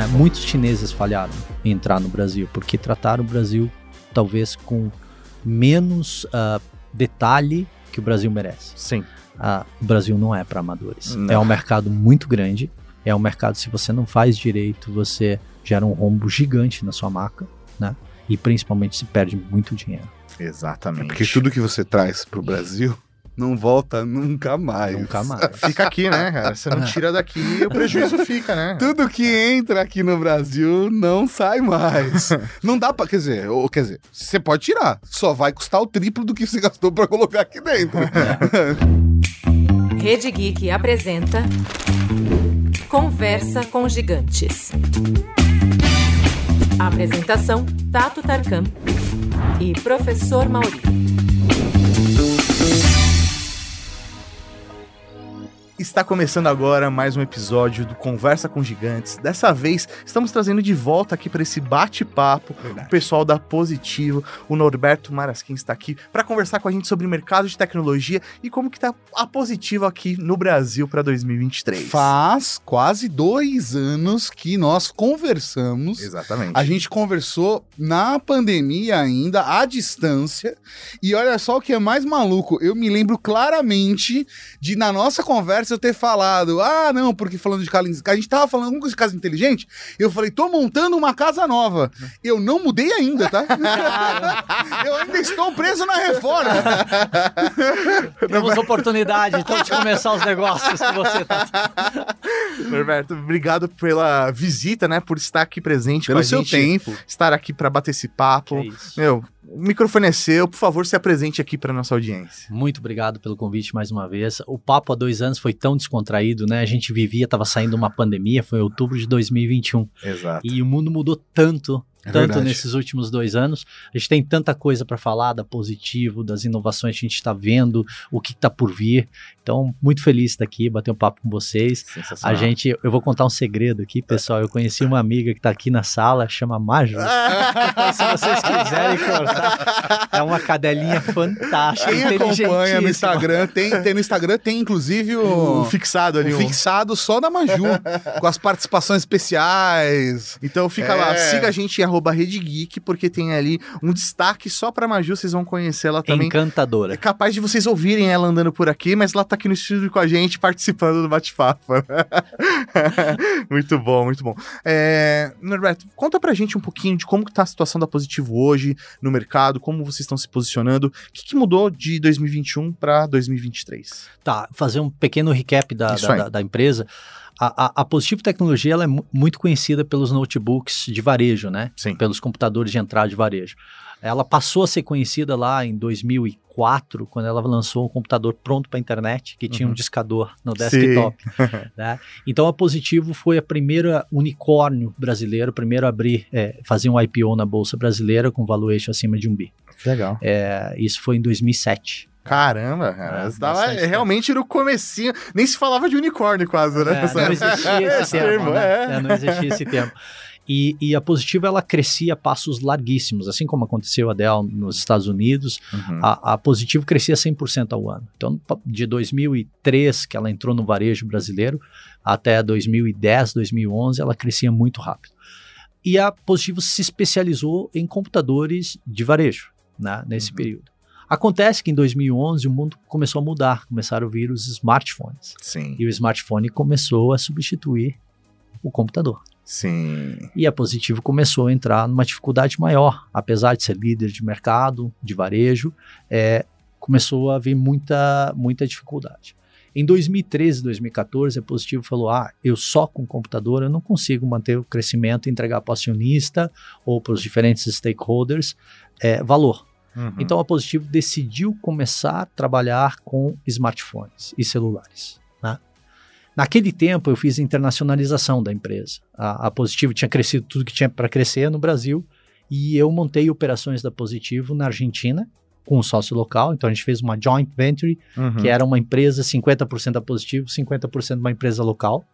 Né? Muitos chineses falharam em entrar no Brasil, porque trataram o Brasil talvez com menos uh, detalhe que o Brasil merece. Sim. Uh, o Brasil não é para amadores. Não. É um mercado muito grande. É um mercado, se você não faz direito, você gera um rombo gigante na sua marca, né? E principalmente se perde muito dinheiro. Exatamente. É porque tudo que você traz para o Brasil não volta nunca mais. Nunca mais. fica aqui, né, cara? Você não tira daqui e o prejuízo fica, né? Tudo que entra aqui no Brasil não sai mais. não dá pra. Quer dizer, ou, quer dizer, você pode tirar. Só vai custar o triplo do que você gastou para colocar aqui dentro. Rede Geek apresenta Conversa com Gigantes. Apresentação: Tato Tarkan e Professor Mauri. Está começando agora mais um episódio do Conversa com Gigantes. Dessa vez, estamos trazendo de volta aqui para esse bate-papo o pessoal da Positivo. O Norberto Marasquim está aqui para conversar com a gente sobre mercado de tecnologia e como que está a Positivo aqui no Brasil para 2023. Faz quase dois anos que nós conversamos. Exatamente. A gente conversou na pandemia ainda, à distância. E olha só o que é mais maluco. Eu me lembro claramente de, na nossa conversa, eu ter falado, ah, não, porque falando de casa, a gente tava falando de casa inteligente, eu falei, tô montando uma casa nova. Eu não mudei ainda, tá? eu ainda estou preso na reforma. Temos oportunidade, então, de começar os negócios que você tá. Norberto, obrigado pela visita, né, por estar aqui presente Pelo seu gente, tempo. Estar aqui para bater esse papo. Meu, o microfone é seu, por favor, se apresente aqui para nossa audiência. Muito obrigado pelo convite mais uma vez. O papo há dois anos foi tão descontraído, né? A gente vivia, estava saindo uma pandemia, foi em outubro de 2021. Exato. E o mundo mudou tanto é tanto verdade. nesses últimos dois anos. A gente tem tanta coisa para falar da positivo, das inovações que a gente está vendo, o que está por vir. Então, muito feliz de estar aqui, bater um papo com vocês. A gente, eu vou contar um segredo aqui, pessoal. Eu conheci uma amiga que está aqui na sala, chama Maju. se vocês quiserem cortar, é uma cadelinha fantástica. Quem acompanha no Instagram, tem, tem no Instagram, tem inclusive o, o fixado ali. O, fixado só da Maju, com as participações especiais. Então fica é. lá, siga a gente arroba Rede Geek, porque tem ali um destaque só pra Maju, vocês vão conhecer ela também. Encantadora. É capaz de vocês ouvirem ela andando por aqui, mas ela tá aqui no estúdio com a gente, participando do bate-papo. muito bom, muito bom. É, Norberto, conta pra gente um pouquinho de como que tá a situação da Positivo hoje no mercado, como vocês estão se posicionando, o que, que mudou de 2021 para 2023? Tá, fazer um pequeno recap da, da, da, da empresa a, a, Positivo Tecnologia ela é muito conhecida pelos notebooks de varejo, né? Sim. Pelos computadores de entrada de varejo. Ela passou a ser conhecida lá em 2004, quando ela lançou um computador pronto para a internet, que tinha uhum. um discador no desktop. né? Então a Positivo foi a primeira unicórnio brasileiro, primeiro a abrir, é, fazer um IPO na Bolsa Brasileira com valuation acima de um bi. Legal. É, isso foi em 2007. Caramba, cara. É, tava realmente no comecinho. Nem se falava de unicórnio quase, né? É, não existia esse, termo, né? é. Não existia esse termo. E, e, a Positivo ela crescia a passos larguíssimos, assim como aconteceu a Dell nos Estados Unidos, uhum. a, a Positivo crescia 100% ao ano. Então, de 2003, que ela entrou no varejo brasileiro, até 2010, 2011, ela crescia muito rápido. E a Positivo se especializou em computadores de varejo, né, nesse uhum. período. Acontece que em 2011 o mundo começou a mudar, começaram a vir os smartphones. Sim. E o smartphone começou a substituir o computador. Sim. E a Positivo começou a entrar numa dificuldade maior, apesar de ser líder de mercado, de varejo, é, começou a haver muita, muita dificuldade. Em 2013, 2014, a Positivo falou: ah, eu só com computador eu não consigo manter o crescimento e entregar para o acionista ou para os diferentes stakeholders é, valor. Uhum. Então a Positivo decidiu começar a trabalhar com smartphones e celulares. Né? Naquele tempo eu fiz a internacionalização da empresa. A, a Positivo tinha crescido tudo que tinha para crescer no Brasil e eu montei operações da Positivo na Argentina com um sócio local. Então a gente fez uma joint venture, uhum. que era uma empresa 50% da Positivo, 50% uma empresa local.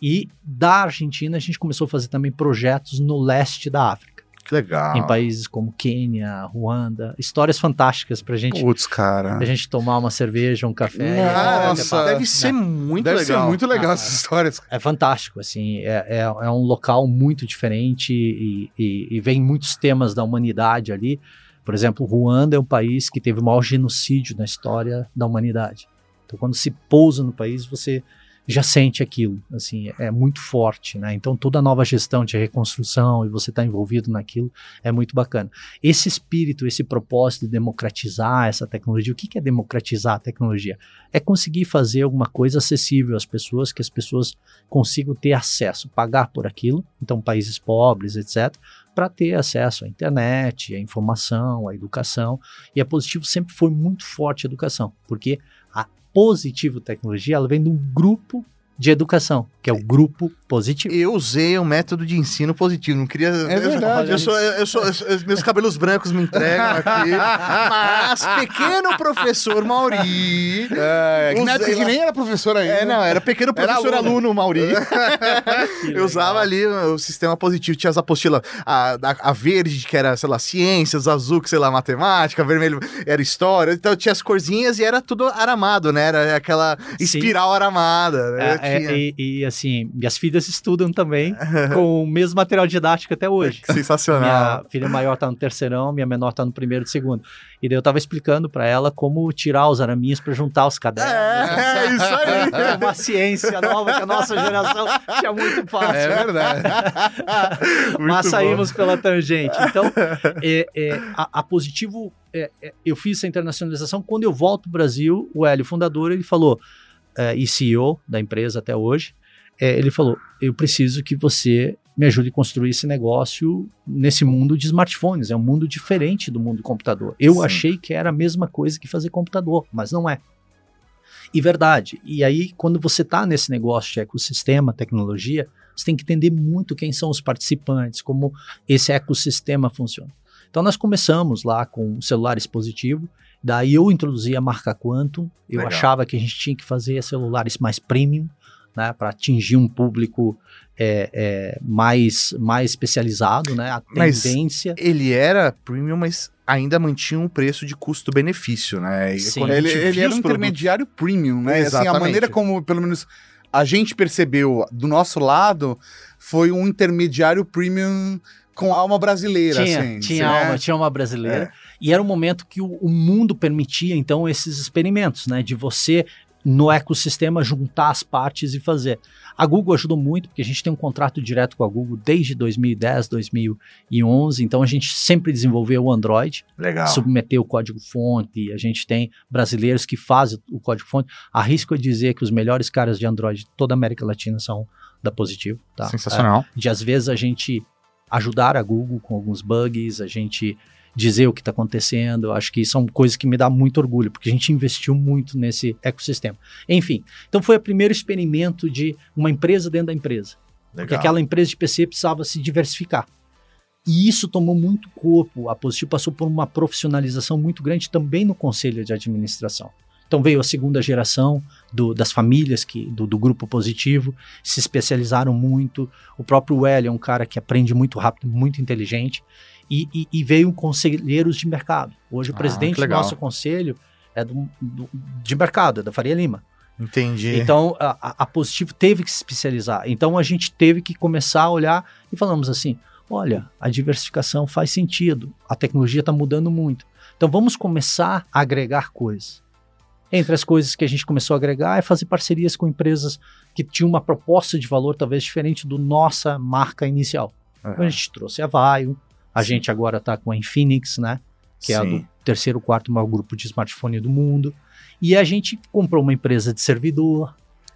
E da Argentina a gente começou a fazer também projetos no leste da África. Que legal. em países como Quênia, Ruanda. Histórias fantásticas pra gente, Putz, cara. pra gente tomar uma cerveja, um café. Nossa, É, Deve ser muito Deve legal. ser muito legal Ah, essas histórias. É fantástico, assim, é, é, é um local muito diferente e, e, e vem muitos temas da humanidade ali. Por exemplo, Ruanda é um país que teve o maior genocídio na história da humanidade. Então, quando se pousa no país, você já sente aquilo, assim, é muito forte, né? Então, toda a nova gestão de reconstrução e você está envolvido naquilo é muito bacana. Esse espírito, esse propósito de democratizar essa tecnologia, o que que é democratizar a tecnologia? É conseguir fazer alguma coisa acessível às pessoas, que as pessoas consigam ter acesso, pagar por aquilo, então países pobres, etc., para ter acesso à internet, à informação, à educação. E a Positivo sempre foi muito forte a educação, porque Positivo Tecnologia ela vem de um grupo de educação, que é o grupo positivo. Eu usei o método de ensino positivo, não queria. É verdade. Eu sou, eu sou, eu sou- meus cabelos brancos me entregam aqui. Mas, pequeno professor Mauri. É, que na Usei época que nem era professor ainda. É, não, era pequeno Era professor aluno. aluno, Mauri. Eu usava ali o sistema positivo, tinha as apostilas, a, a, a verde, que era, sei lá, ciências, azul, que sei lá, matemática, vermelho era história, então tinha as corzinhas e era tudo aramado, né? Era aquela Sim. espiral aramada. né? É, Tinha- e, e, assim, minhas filhas estudam também com o mesmo material didático até hoje. Que sensacional. Minha filha maior tá no terceirão, minha menor tá no primeiro e segundo. E daí eu tava explicando para ela como tirar os araminhos para juntar os cadernos. É, é isso aí. É uma ciência nova que a nossa geração tinha muito fácil. É verdade. Mas saímos pela tangente. Então, é, é, a, a Positivo, é, é, eu fiz essa internacionalização. Quando eu volto pro Brasil, o Hélio, fundador, ele falou, é, e CEO da empresa até hoje, é, ele falou: eu preciso que você me ajude a construir esse negócio nesse mundo de smartphones. É um mundo diferente do mundo do computador. Eu Sim. achei que era a mesma coisa que fazer computador, mas não é. E verdade. E aí, quando você está nesse negócio de ecossistema, tecnologia, você tem que entender muito quem são os participantes, como esse ecossistema funciona. Então, nós começamos lá com celulares positivo, daí eu introduzi a marca Quantum, eu Legal. achava que a gente tinha que fazer celulares mais premium, né, para atingir um público é, é, mais, mais especializado, né, a Mas tendência... Ele era premium, mas ainda mantinha um preço de custo-benefício, né? E Sim. Ele, ele era um produtos- intermediário premium, né? Assim, a Exatamente. maneira como, pelo menos, a gente percebeu do nosso lado foi um intermediário premium com alma brasileira, Tinha, assim. tinha né? alma, tinha uma brasileira. É. E era um momento que o, o mundo permitia, então, esses experimentos, né? De você, no ecossistema, juntar as partes e fazer. A Google ajudou muito, porque a gente tem um contrato direto com a Google desde 2010, 2011. Então, a gente sempre desenvolveu o Android, Legal. submeteu o código-fonte. A gente tem brasileiros que fazem o código-fonte. Arrisco a dizer que os melhores caras de Android de toda a América Latina são da Positivo. Tá? Sensacional. de às vezes a gente ajudar a Google com alguns bugs, a gente dizer o que está acontecendo. Acho que são coisas que me dá muito orgulho, porque a gente investiu muito nesse ecossistema. Enfim, então foi o primeiro experimento de uma empresa dentro da empresa. Porque Legal. aquela empresa de PC precisava se diversificar. E isso tomou muito corpo. A Positivo passou por uma profissionalização muito grande também no conselho de administração. Então veio a segunda geração do- das famílias que, do, do grupo positivo, se especializaram muito. O próprio Hélio é um cara que aprende muito rápido, muito inteligente. E, e, e veio conselheiros de mercado. Hoje o Ah, presidente do nosso conselho é do, do- de mercado, é da Faria Lima. Entendi. Então, a, a- Positivo teve que se especializar. Então, a gente teve que começar a olhar e falamos assim: olha, a diversificação faz sentido, a tecnologia está mudando muito. Então, vamos começar a agregar coisas. Entre as coisas que a gente começou a agregar é fazer parcerias com empresas que tinham uma proposta de valor talvez diferente do nossa marca inicial. Aham. Então, a gente trouxe a Vaio, a gente agora está com a Infinix, né? que é a Sim. do terceiro, quarto maior grupo de smartphone do mundo. E a gente comprou uma empresa de servidor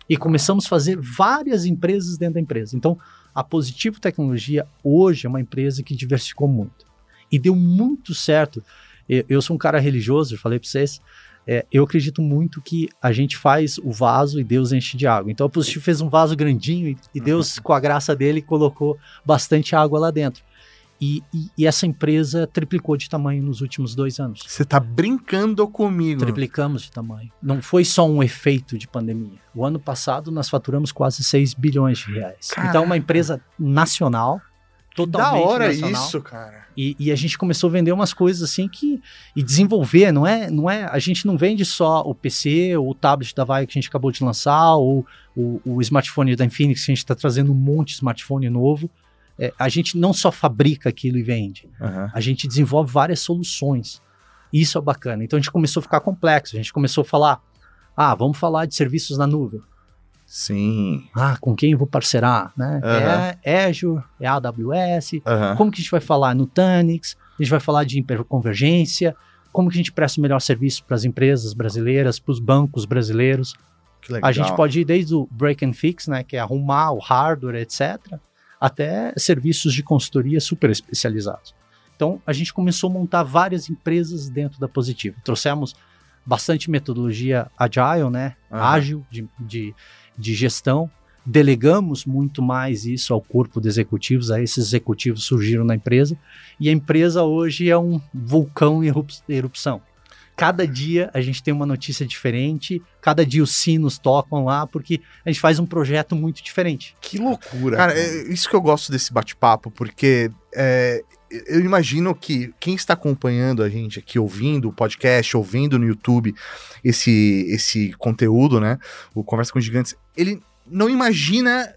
e começamos a fazer várias empresas dentro da empresa. Então, a Positivo Tecnologia hoje é uma empresa que diversificou muito. E deu muito certo. Eu, sou um cara religioso, eu falei para vocês. é, eu acredito muito que a gente faz o vaso e Deus enche de água. Então, a Positivo fez um vaso grandinho e, e Deus, com a graça dele, colocou bastante água lá dentro. E, e- e essa empresa triplicou de tamanho nos últimos dois anos. Você tá brincando comigo. Triplicamos de tamanho. Não foi só um efeito de pandemia. O ano passado nós faturamos quase 6 bilhões de reais. Caraca. Então, uma empresa nacional totalmente da hora nacional. isso, cara. E, e a gente começou a vender umas coisas assim que. E desenvolver, não é, não é. A gente não vende só o PC, ou o tablet da Vai que a gente acabou de lançar, ou o, o smartphone da Infinix, que a gente está trazendo um monte de smartphone novo. É, a gente não só fabrica aquilo e vende, Aham. a gente desenvolve várias soluções. Isso é bacana. Então a gente começou a ficar complexo. A gente começou a falar: ah, vamos falar de serviços na nuvem. Sim. Ah, com quem eu vou parcerar? Né? Aham. É Azure, é AWS, Aham. como que a gente vai falar no Tanix? A gente vai falar de hiperconvergência? Como que a gente presta o melhor serviço para as empresas brasileiras, para os bancos brasileiros? Que legal. A gente pode ir desde o break and fix, né, que é arrumar o hardware, etc., até serviços de consultoria super especializados. Então, a gente começou a montar várias empresas dentro da Positivo. Trouxemos bastante metodologia agile, né, Aham. ágil de, de, de gestão. Delegamos muito mais isso ao corpo de executivos, aí esses executivos surgiram na empresa, e a empresa hoje é um vulcão em erup- erupção. Cada dia a gente tem uma notícia diferente, cada dia os sinos tocam lá, porque a gente faz um projeto muito diferente. Que loucura. Cara, é isso que eu gosto desse bate-papo, porque é, eu imagino que quem está acompanhando a gente aqui, ouvindo o podcast, ouvindo no YouTube esse, esse conteúdo, né? O Conversa com Gigantes, ele não imagina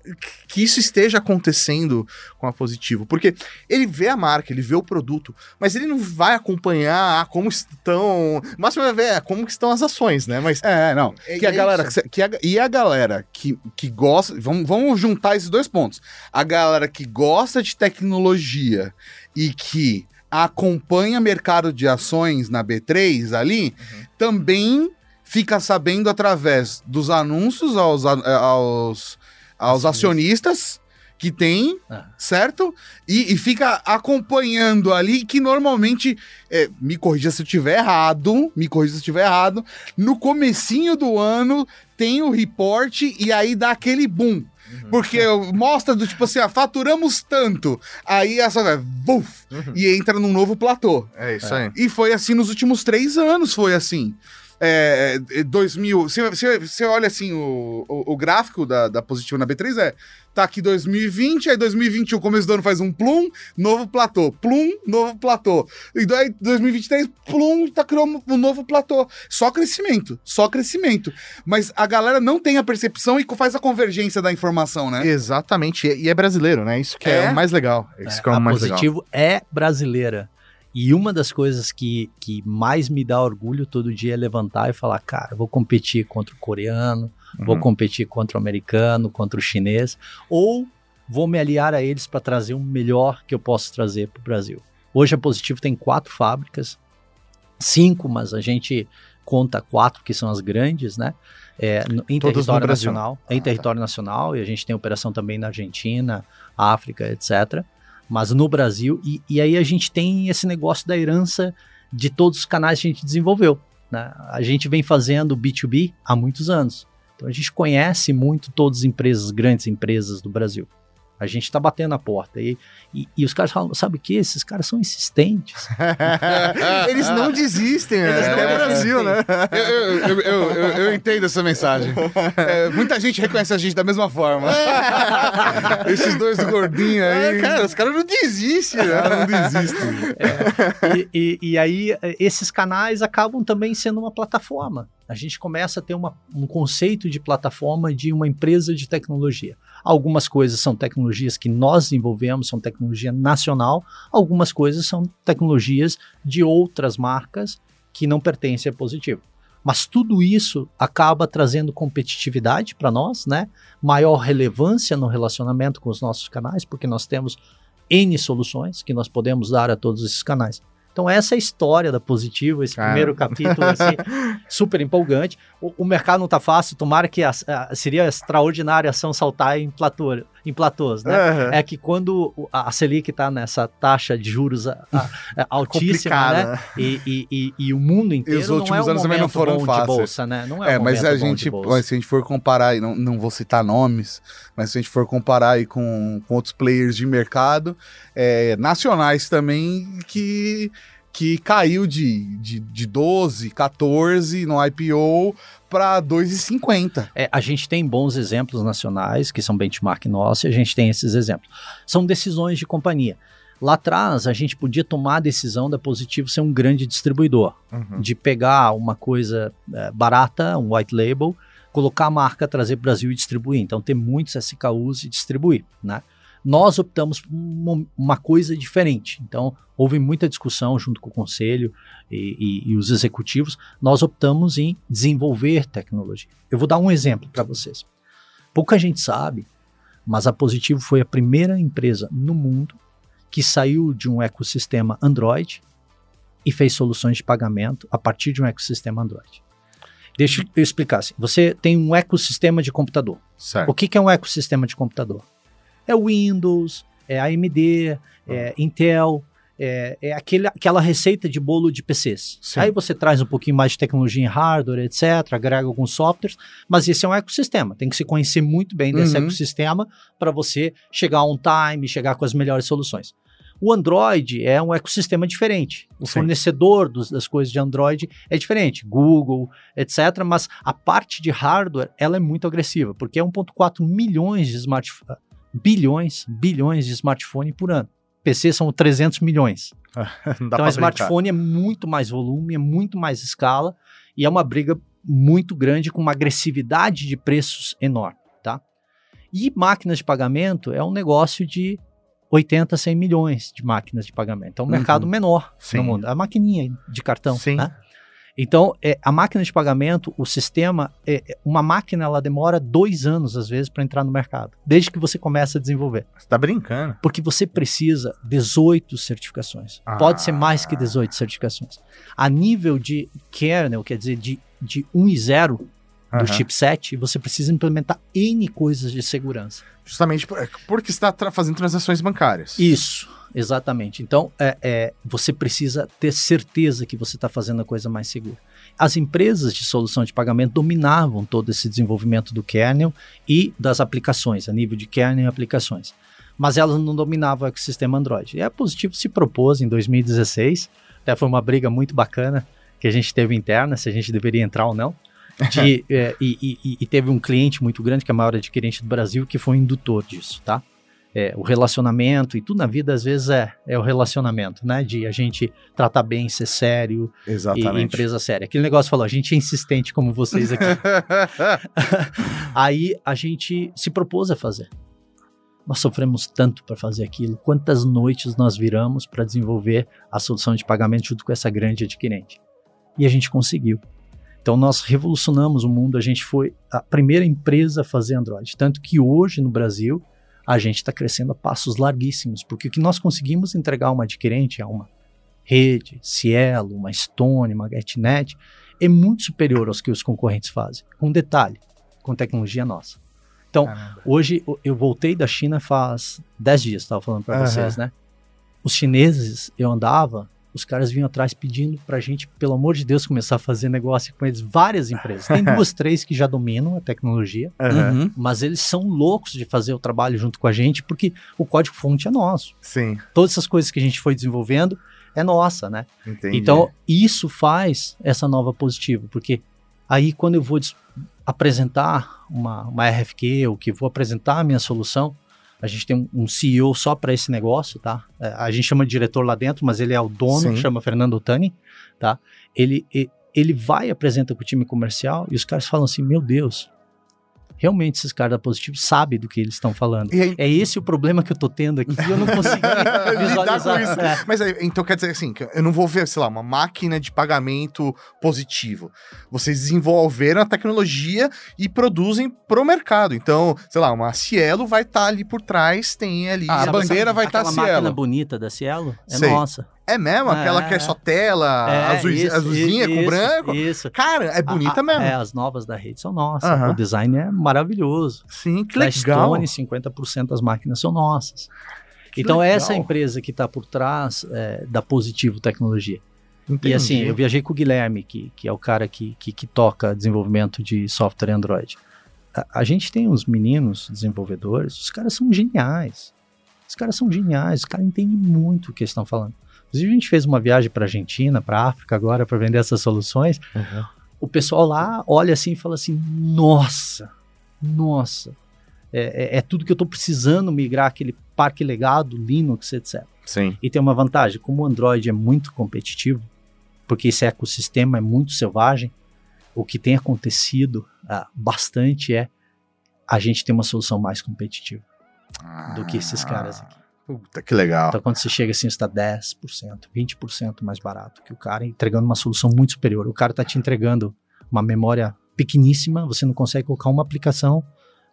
que isso esteja acontecendo com a Positivo, porque ele vê a marca, ele vê o produto, mas ele não vai acompanhar ah, como estão, o máximo vai ver é, como estão as ações, né? Mas É, não. É- que a é galera, isso. que a- e a galera que, que gosta. Vamos, vamos juntar esses dois pontos. A galera que gosta de tecnologia e que acompanha mercado de ações na B3 ali, também fica sabendo através dos anúncios aos, a- aos, aos acionistas que tem, Ah. certo? E, e fica acompanhando ali, que normalmente, é, me corrija se eu estiver errado, me corrija se eu estiver errado, no comecinho do ano tem o report e aí dá aquele boom. Porque mostra do tipo assim, ah, faturamos tanto. Aí essa vai, buf, e entra num novo platô. é isso aí. E foi assim nos últimos três anos, foi assim. É, é, 2000, você, você, olha assim, o, o, o gráfico da, da Positivo na B3 é, tá aqui 2020, aí 2021, começo do ano faz um plum, novo platô, plum, novo platô. E daí 2023, plum, tá criando um novo platô. Só crescimento, só crescimento. Mas a galera não tem a percepção e faz a convergência da informação, né? Exatamente, e é brasileiro, né? Isso que é, É? o mais legal. Isso que é o a mais legal. Positivo é brasileira. E uma das coisas que, que mais me dá orgulho todo dia é levantar e falar, cara, vou competir contra o coreano, vou Uhum. competir contra o americano, contra o chinês, ou vou me aliar a eles para trazer o melhor que eu posso trazer para o Brasil. Hoje a Positivo tem quatro fábricas, cinco, mas a gente conta quatro que são as grandes, né? É, no- em Todas no território nacional, Ah, em tá. território nacional, e a gente tem operação também na Argentina, África, etc. Mas no Brasil, e, e aí a gente tem esse negócio da herança de todos os canais que a gente desenvolveu. Né? A gente vem fazendo B2B há muitos anos. Então a gente conhece muito todas as empresas, grandes empresas do Brasil. A gente está batendo a porta. E, e, e os caras falam, sabe o que? Esses caras são insistentes. Eles não desistem? Eles não é Brasil, né? Eu, eu, eu, eu, entendo essa mensagem. É, muita gente reconhece a gente da mesma forma. Esses dois gordinhos aí. É, cara, os caras não desistem, né? cara não desistem. e, e- e aí, esses canais acabam também sendo uma plataforma. A gente começa a ter uma- um conceito de plataforma de uma empresa de tecnologia. Algumas coisas são tecnologias que nós desenvolvemos, são tecnologia nacional, algumas coisas são tecnologias de outras marcas que não pertencem a Positivo. Mas tudo isso acaba trazendo competitividade para nós, né? Maior relevância no relacionamento com os nossos canais, porque nós temos N soluções que nós podemos dar a todos esses canais. Então essa é a história da Positivo, esse Cara. primeiro capítulo assim, super empolgante. O, o mercado não tá fácil, tomara que a- a- seria extraordinária ação saltar em, platô, em platôs, né? Aham. É que quando a Selic está nessa taxa de juros a- a- a- altíssima, né? E, e- e- e o mundo inteiro os não é últimos um anos também não foram fáceis. de bolsa, né? Não é, É, um mas a gente, bolsa. se a gente for comparar, e não, não vou citar nomes, mas se a gente for comparar aí com, com outros players de mercado, é, nacionais também, que, que caiu de, de, de 12, 14 no IPO para 2,50. É, a gente tem bons exemplos nacionais, que são benchmark nosso, e a gente tem esses exemplos. São decisões de companhia. Lá atrás, a gente podia tomar a decisão da Positivo ser um grande distribuidor, Uhum. de pegar uma coisa é, barata, um white label, colocar a marca, trazer para o Brasil e distribuir. Então, ter muitos SKUs e distribuir, né? Nós optamos por uma, uma coisa diferente. Então, houve muita discussão junto com o conselho e, e- e os executivos. Nós optamos em desenvolver tecnologia. Eu vou dar um exemplo para vocês. Pouca gente sabe, mas a Positivo foi a primeira empresa no mundo que saiu de um ecossistema Android e fez soluções de pagamento a partir de um ecossistema Android. Deixa eu explicar assim. Você tem um ecossistema de computador. Certo. O que, que é um ecossistema de computador? É Windows, é AMD, é Intel, é, é aquele, aquela receita de bolo de PCs. Sim. Aí você traz um pouquinho mais de tecnologia em hardware, etc., agrega alguns softwares, mas esse é um ecossistema. Tem que se conhecer muito bem desse Uhum. ecossistema para você chegar on time, chegar com as melhores soluções. O Android é um ecossistema diferente. O Sim. fornecedor dos- das coisas de Android é diferente, Google, etc. Mas a parte de hardware ela é muito agressiva, porque é 1,4 milhões de smartphones, bilhões, bilhões de smartphone por ano. PC são 300 milhões. Então, smartphone é muito mais volume, é muito mais escala e é uma briga muito grande com uma agressividade de preços enorme, tá? E máquinas de pagamento é um negócio de 80, 100 milhões de máquinas de pagamento. É um Uhum. mercado menor Sim. no mundo. A maquininha de cartão, Sim. né? Então, é, a máquina de pagamento, o sistema, é, é- uma máquina ela demora dois anos, às vezes, para entrar no mercado, desde que você começa a desenvolver. Você tá brincando. Porque você precisa 18 certificações. Ah. Pode ser mais que 18 certificações. A nível de kernel, quer dizer, de, de 1 e 0 do chipset, você precisa implementar N coisas de segurança. Justamente por- porque está fazendo transações bancárias. Isso, exatamente. Então, é, é, você precisa ter certeza que você está fazendo a coisa mais segura. As empresas de solução de pagamento dominavam todo esse desenvolvimento do kernel e das aplicações, a nível de kernel e aplicações. Mas elas não dominavam o ecossistema Android. E a Positivo se propôs em 2016, até foi uma briga muito bacana que a gente teve interna, se a gente deveria entrar ou não. De, é, e, e- e teve um cliente muito grande, que é a maior adquirente do Brasil, que foi indutor disso, tá? É, o relacionamento e tudo na vida às vezes é, é o relacionamento, né? De a gente tratar bem, ser sério Exatamente. e empresa séria. Aquele negócio falou, a gente é insistente como vocês aqui. Aí a gente se propôs a fazer. Nós sofremos tanto para fazer aquilo. Quantas noites nós viramos para desenvolver a solução de pagamento junto com essa grande adquirente? E a gente conseguiu. Então nós revolucionamos o mundo. A gente foi a primeira empresa a fazer Android. Tanto que hoje no Brasil a gente está crescendo a passos larguíssimos, porque o que nós conseguimos entregar a uma adquirente, a uma rede, Cielo, uma Stone, uma GetNet, é muito superior aos que os concorrentes fazem. Um detalhe, com tecnologia nossa. Então, Caramba. hoje eu- voltei da China faz 10 dias, estava falando para Aham. vocês, né? Os chineses, eu andava, os caras vinham atrás pedindo pra gente, pelo amor de Deus, começar a fazer negócio com eles. Várias empresas. Tem duas, três que já dominam a tecnologia. Uhum. mas eles são loucos de fazer o trabalho junto com a gente, porque o código-fonte é nosso. Sim, Todas essas coisas que a gente foi desenvolvendo é nossa, né? entendi. Então, isso faz essa nova positiva, porque aí quando eu vou apresentar uma, uma RFQ, ou que vou apresentar a minha solução, a gente tem um, CEO só para esse negócio, tá? É, A gente chama de diretor lá dentro, mas ele é o dono, Sim. chama Fernando Otani, tá? Ele, ele vai e apresenta com o time comercial e os caras falam assim, meu Deus, realmente esses caras da Positivo sabem do que eles estão falando. Aí- É esse o problema que eu tô tendo aqui, eu não Lidar visualizar. com isso. É. Mas então quer dizer assim, que eu não vou ver, sei lá, uma máquina de pagamento positivo. Vocês desenvolveram a tecnologia e produzem pro mercado. Então, sei lá, uma Cielo vai estar ali por trás, tem ali. Ah, a bandeira vai tá aquela Cielo. máquina bonita da Cielo é Sei. nossa. É mesmo? Aquela É, que é só tela, É, azul, isso, azulzinha com isso, branco? Isso. Cara, é bonita A- mesmo. É, as novas da rede são nossas. Aham. O design é maravilhoso. Sim, que legal. Stone, 50% das máquinas são nossas. Que então, legal. essa empresa que está por trás é, da Positivo Tecnologia. Entendi. E assim, eu viajei com o Guilherme, que, que é o cara que, que, que toca desenvolvimento de software Android. A, a gente tem uns meninos desenvolvedores, os caras são geniais. Os caras são geniais, os caras entendem muito o que eles estão falando. Inclusive, a gente fez uma viagem para Argentina, para África agora, para vender essas soluções. Uhum. O pessoal lá olha assim e fala assim: nossa, nossa, é, é, é tudo que eu estou precisando migrar aquele parque legado, Linux, etc. Sim. E tem uma vantagem: como o Android é muito competitivo, porque esse ecossistema é muito selvagem, o que tem acontecido ah, bastante é a gente ter uma solução mais competitiva do que esses caras aqui. Puta, que legal. Então, quando você chega assim, está 10%, 20% mais barato que o cara, entregando uma solução muito superior. O cara está te entregando uma memória pequeníssima, você não consegue colocar uma aplicação,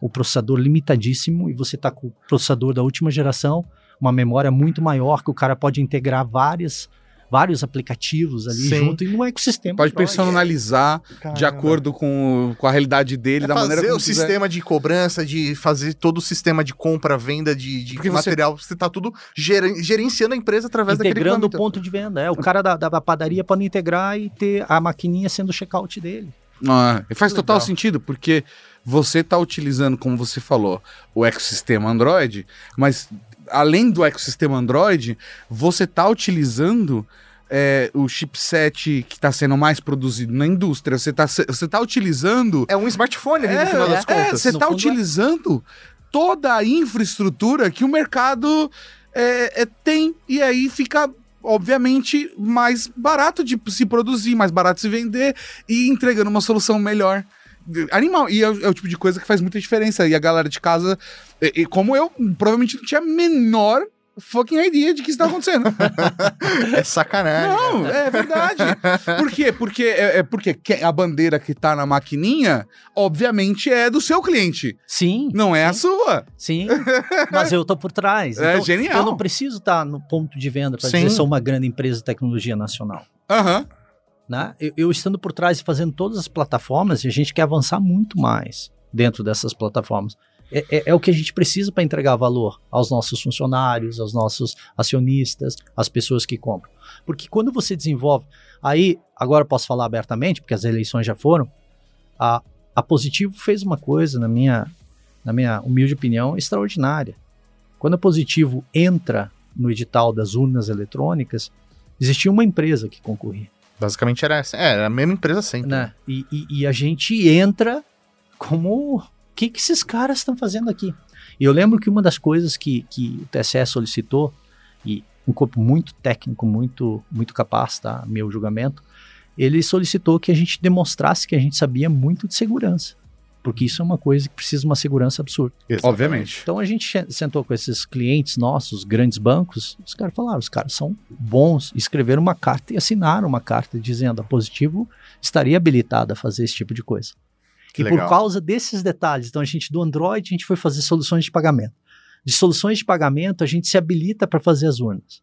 o processador limitadíssimo, e você está com o processador da última geração, uma memória muito maior, que o cara pode integrar várias vários aplicativos ali Sim. junto e no ecossistema. Pode personalizar de Caramba. acordo com, com a realidade dele, É da maneira fazer como o quiser. sistema de cobrança, de fazer todo o sistema de compra, venda de, de Porque material. Você tá tudo geren- gerenciando a empresa através daquele integrando o ponto de venda. É, o cara da, da padaria pode integrar e ter a maquininha sendo o checkout dele. Ah, e faz Legal. total sentido, porque você está utilizando, como você falou, o ecossistema Android, mas além do ecossistema Android, você está utilizando é, o chipset que está sendo mais produzido na indústria. Você está você tá utilizando. É um smartphone ali, no final das é, contas. você está é. utilizando toda a infraestrutura que o mercado é, é, tem, e aí fica. Obviamente, mais barato de se produzir, mais barato de se vender e entregando uma solução melhor. Animal. E é, o é o tipo de coisa que faz muita diferença. E a galera de casa, e, e como eu, provavelmente não tinha a menor fucking ideia de que isso tá acontecendo. É sacanagem. Não, é verdade. Por quê? Porque, é, é porque que- a bandeira que tá na maquininha, obviamente, é do seu cliente. Sim, Não é a sua. sim. Mas eu tô por trás. É Então, genial. Eu não preciso estar no ponto de venda para Sim. dizer sou uma grande empresa de tecnologia nacional. Aham. Né? Eu, eu estando por trás e fazendo todas as plataformas, e a gente quer avançar muito mais dentro dessas plataformas. É, é- é o que a gente precisa para entregar valor aos nossos funcionários, aos nossos acionistas, às pessoas que compram. Porque quando você desenvolve, aí, agora posso falar abertamente, porque as eleições já foram, a, a Positivo fez uma coisa, na minha, na minha humilde opinião, extraordinária. Quando a Positivo entra no edital das urnas eletrônicas, existia uma empresa que concorria Basicamente era essa. É, era a mesma empresa sempre. né? E, e- e a gente entra como o que, que esses caras estão fazendo aqui? E eu lembro que uma das coisas que, que o TSE solicitou, e um corpo muito técnico, muito, muito capaz, tá? Meu julgamento, ele solicitou que a gente demonstrasse que a gente sabia muito de segurança. Porque isso é uma coisa que precisa de uma segurança absurda. Exatamente. Obviamente. Então a gente sentou com esses clientes nossos, grandes bancos, os caras falaram, os caras são bons, escreveram uma carta e assinaram uma carta dizendo a Positivo estaria habilitada a fazer esse tipo de coisa. Que e legal. por causa desses detalhes, então a gente do Android, a gente foi fazer soluções de pagamento. De soluções de pagamento, a gente se habilita para fazer as urnas.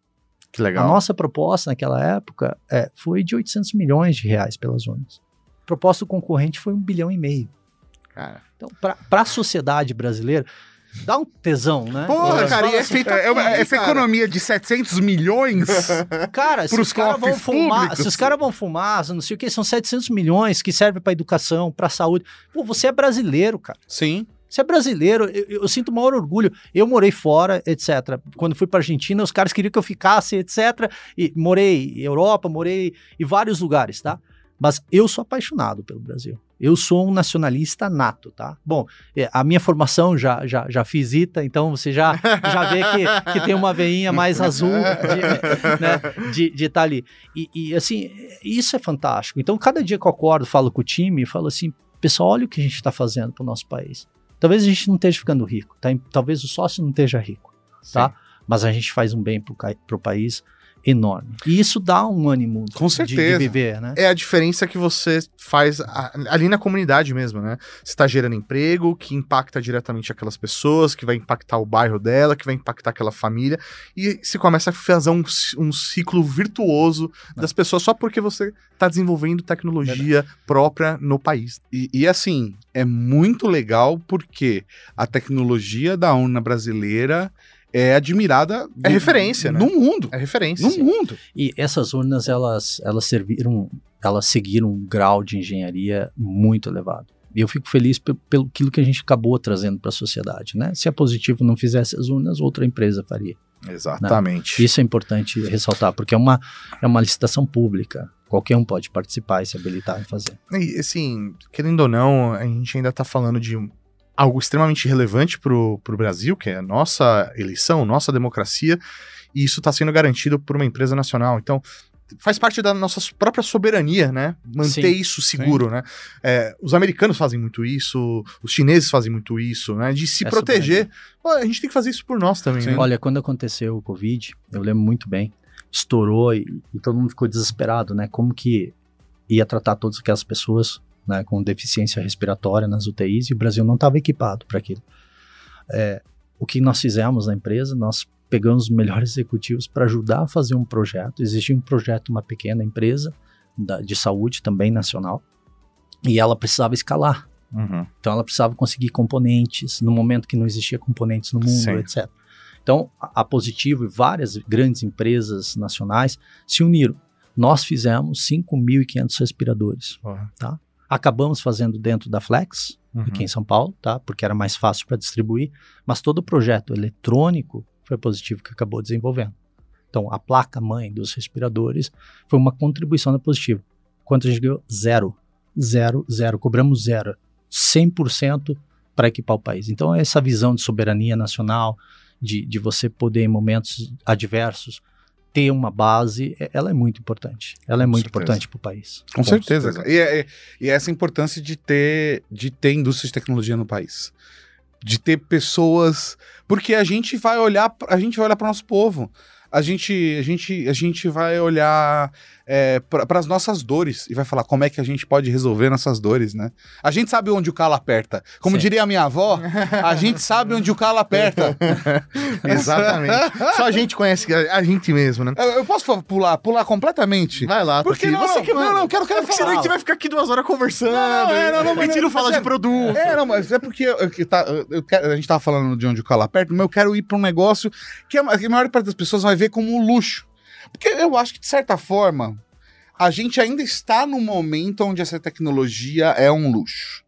Que legal. A nossa proposta naquela época é, foi de 800 milhões de reais pelas urnas. A proposta do concorrente foi um bilhão e meio. Cara. Então, para a sociedade brasileira, dá um tesão, né? Porra, Eu cara, e é assim, feito É, é essa cara. economia de 700 milhões. Cara, se os caras vão fumar, públicos. se os caras vão fumar, não sei o que, são 700 milhões que servem para educação, para saúde. Pô, você é brasileiro, cara. Sim. Você é brasileiro, eu, eu sinto o maior orgulho. Eu morei fora, etc. Quando fui para Argentina, os caras queriam que eu ficasse, etc. E morei em Europa, morei em vários lugares, tá? Mas eu sou apaixonado pelo Brasil. Eu sou um nacionalista nato, tá? Bom, é, a minha formação já, já, já fiz ITA, então você já, já vê que, que tem uma veinha mais azul de né, de de estar ali. E, e, assim, isso é fantástico. Então, cada dia que eu acordo, falo com o time, falo assim, pessoal, olha o que a gente está fazendo para o nosso país. Talvez a gente não esteja ficando rico, tá? talvez o sócio não esteja rico, tá? Mas a gente faz um bem para o país enorme. E isso dá um ânimo Com de- de, certeza. viver, né? É a diferença que você faz a- ali na comunidade mesmo, né? Você está gerando emprego, que impacta diretamente aquelas pessoas, que vai impactar o bairro dela, que vai impactar aquela família. E você começa a fazer um, um ciclo virtuoso das pessoas só porque você está desenvolvendo tecnologia própria no país. E, e, assim, é muito legal porque a tecnologia da urna brasileira é admirada É referência, né? no mundo. É referência. No sim. mundo. E essas urnas, elas, elas serviram, elas seguiram um grau de engenharia muito elevado. E eu fico feliz pe- pelo aquilo que a gente acabou trazendo para a sociedade, né? Se a Positivo não fizesse as urnas, outra empresa faria. Exatamente. Isso é importante ressaltar, porque é uma, é uma licitação pública. Qualquer um pode participar e se habilitar em fazer. E, assim, querendo ou não, a gente ainda tá falando de algo extremamente relevante pro, pro Brasil, que é a nossa eleição, nossa democracia, e isso está sendo garantido por uma empresa nacional. Então, faz parte da nossa própria soberania, né? Manter Sim. isso seguro, né? É, os americanos fazem muito isso, os chineses fazem muito isso, né? De se É proteger. Pô, a gente tem que fazer isso por nós também, Sim. né? Olha, quando aconteceu o Covid, eu lembro muito bem, estourou e, e todo mundo ficou desesperado, né? Como que ia tratar todas aquelas pessoas né, com deficiência respiratória nas UTIs e o Brasil não estava equipado para aquilo. É, o que nós fizemos na empresa, nós pegamos os melhores executivos para ajudar a fazer um projeto. Existia um projeto, uma pequena empresa da- de saúde também nacional, e ela precisava escalar. Uhum. Então ela precisava conseguir componentes no momento que não existia componentes no mundo, Sim. etc. Então a, a Positivo e várias grandes empresas nacionais se uniram. Nós fizemos 5.500 respiradores. Porra. Acabamos fazendo dentro da Flex, Uhum. aqui em São Paulo, tá? Porque era mais fácil para distribuir, mas todo o projeto eletrônico foi Positivo que acabou desenvolvendo. Então a placa mãe dos respiradores foi uma contribuição da Positivo. Quanto a gente ganhou? Zero. Zero, zero. Cobramos zero. 100% para equipar o país. Então, essa visão de soberania nacional, de, de você poder, em momentos adversos, ter uma base, é- ela é muito importante. Ela é muito certeza. importante para o país. Com, certeza. cara. E, é- e essa importância de ter, de ter indústria de tecnologia no país. De ter pessoas. Porque a gente vai olhar, a gente vai olhar para o nosso povo. A gente, a gente, a gente vai olhar para as nossas dores e vai falar como é que a gente pode resolver nossas dores, né? A gente sabe onde o calo aperta. Como Sim. diria a minha avó, a gente sabe onde o calo aperta. Exatamente. Só a gente conhece a, gente mesmo, né? Eu, eu posso pular, pular completamente? Vai lá, Por que Tati. não? Você que Não, não, quero- quero É porque senão a falar. gente vai ficar aqui duas horas conversando. Não, não, é, não, não, mas- não fala de é- produto. É, não, mas é porque eu, eu- tá, eu quero- a gente tava falando de onde o calo aperta, mas eu quero ir para um negócio que a, que a maior parte das pessoas vai ver como um luxo. Porque eu acho que, de certa forma, a gente ainda está num momento onde essa tecnologia é um luxo.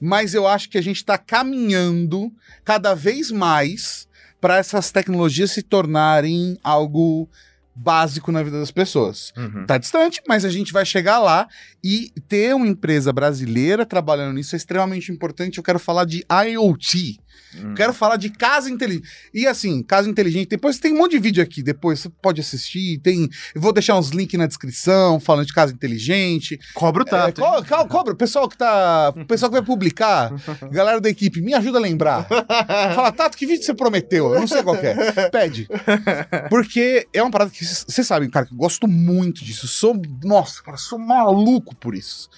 Mas eu acho que a gente está caminhando cada vez mais para essas tecnologias se tornarem algo básico na vida das pessoas. Uhum. Tá distante, mas a gente vai chegar lá e ter uma empresa brasileira trabalhando nisso é extremamente importante. Eu quero falar de IoT. Hum. Quero falar de casa inteligente. E assim, casa inteligente, depois tem um monte de vídeo aqui, depois você pode assistir, tem, eu vou deixar uns links na descrição falando de casa inteligente. Cobra o É, tato. co- co- cobra, o pessoal que tá, o pessoal que vai publicar, galera da equipe, me ajuda a lembrar. Fala, Tato, que vídeo você prometeu? Eu não sei qual que é. Pede. Porque é uma parada que vocês sabem, cara, que eu gosto muito disso. Eu sou, nossa, cara, sou maluco por isso.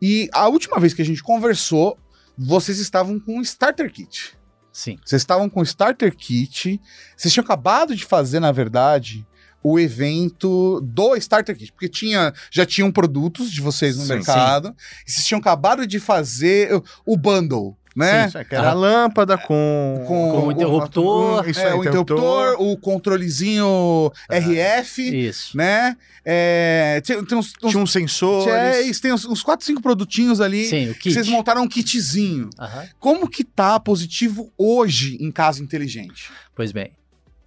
E a última vez que a gente conversou, vocês estavam com um starter kit. Sim. Vocês estavam com o starter kit. Vocês tinham acabado de fazer, na verdade, o evento do starter kit, porque tinha, já tinham produtos de vocês no Sim, mercado. E vocês tinham acabado de fazer o bundle, né? Sim, é era a lâmpada com... Com- Com o interruptor. com- isso É, aí, o interruptor, o controlezinho RF, Isso. né? É, tem, tem uns, uns Tinha uns sensores. é, isso, tem uns, uns 4, 5 produtinhos ali. Sim, o kit. Vocês montaram um kitzinho. Aham. Como que tá positivo hoje em casa inteligente? Pois bem,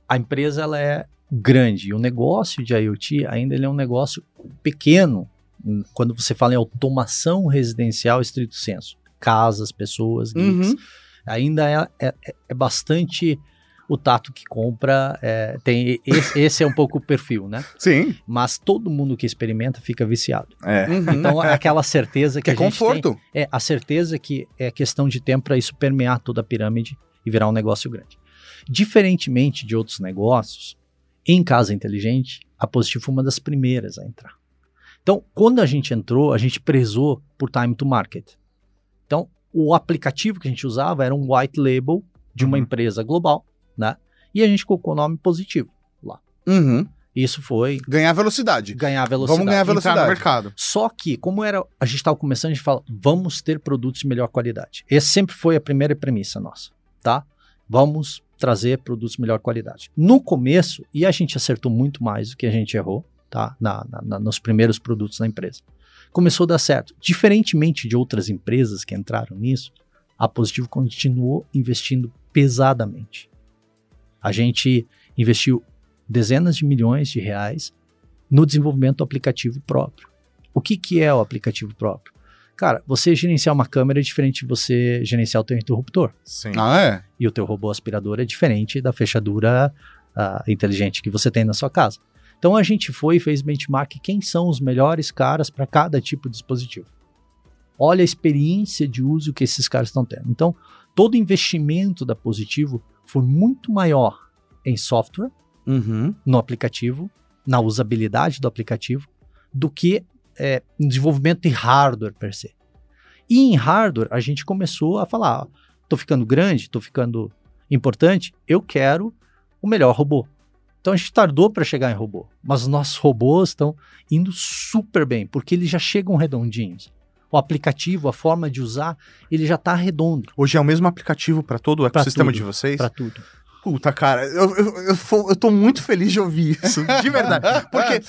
a empresa ela é grande e o negócio de IoT ainda ele é um negócio pequeno quando você fala em automação residencial estrito senso. Casas, pessoas, geeks. Uhum. Ainda é, é, é bastante o tato que compra, é, tem esse, esse é um pouco o perfil, né? Sim. Mas todo mundo que experimenta fica viciado. É. Então é aquela certeza que, que é a gente tem, conforto. é a certeza que é questão de tempo para isso permear toda a pirâmide e virar um negócio grande. Diferentemente de outros negócios, em casa inteligente, a Positivo foi uma das primeiras a entrar. Então, quando a gente entrou, a gente prezou por time to market. O aplicativo que a gente usava era um white label de uma Uhum. empresa global, né? E a gente colocou o nome positivo lá. Uhum. Isso foi Ganhar velocidade. ganhar velocidade. Vamos ganhar Entrar no velocidade. mercado. Só que, como era, a gente estava começando, a gente fala, vamos ter produtos de melhor qualidade. Essa sempre foi a primeira premissa nossa, tá? Vamos trazer produtos de melhor qualidade. No começo, e a gente acertou muito mais do que a gente errou, tá? Na, na- na- nos primeiros produtos da empresa. Começou a dar certo. Diferentemente de outras empresas que entraram nisso, a Positivo continuou investindo pesadamente. A gente investiu dezenas de milhões de reais no desenvolvimento do aplicativo próprio. O que, que é o aplicativo próprio? Cara, você gerenciar uma câmera é diferente de você gerenciar o teu interruptor. Sim. Ah, é? E o teu robô aspirador é diferente da fechadura ah, inteligente que você tem na sua casa. Então a gente foi e fez benchmark quem são os melhores caras para cada tipo de dispositivo. Olha a experiência de uso que esses caras estão tendo. Então, todo investimento da Positivo foi muito maior em software, Uhum. no aplicativo, na usabilidade do aplicativo, do que é, em desenvolvimento de hardware per se. E em hardware, a gente começou a falar: tô ficando grande, tô ficando importante, eu quero o melhor robô. Então a gente tardou para chegar em robô, mas os nossos robôs estão indo super bem, porque eles já chegam redondinhos. O aplicativo, a forma de usar, ele já está redondo Hoje é o mesmo aplicativo para todo o ecossistema de vocês? para tudo. Puta, cara, eu, eu, eu, eu tô muito feliz de ouvir isso, de verdade. Porque,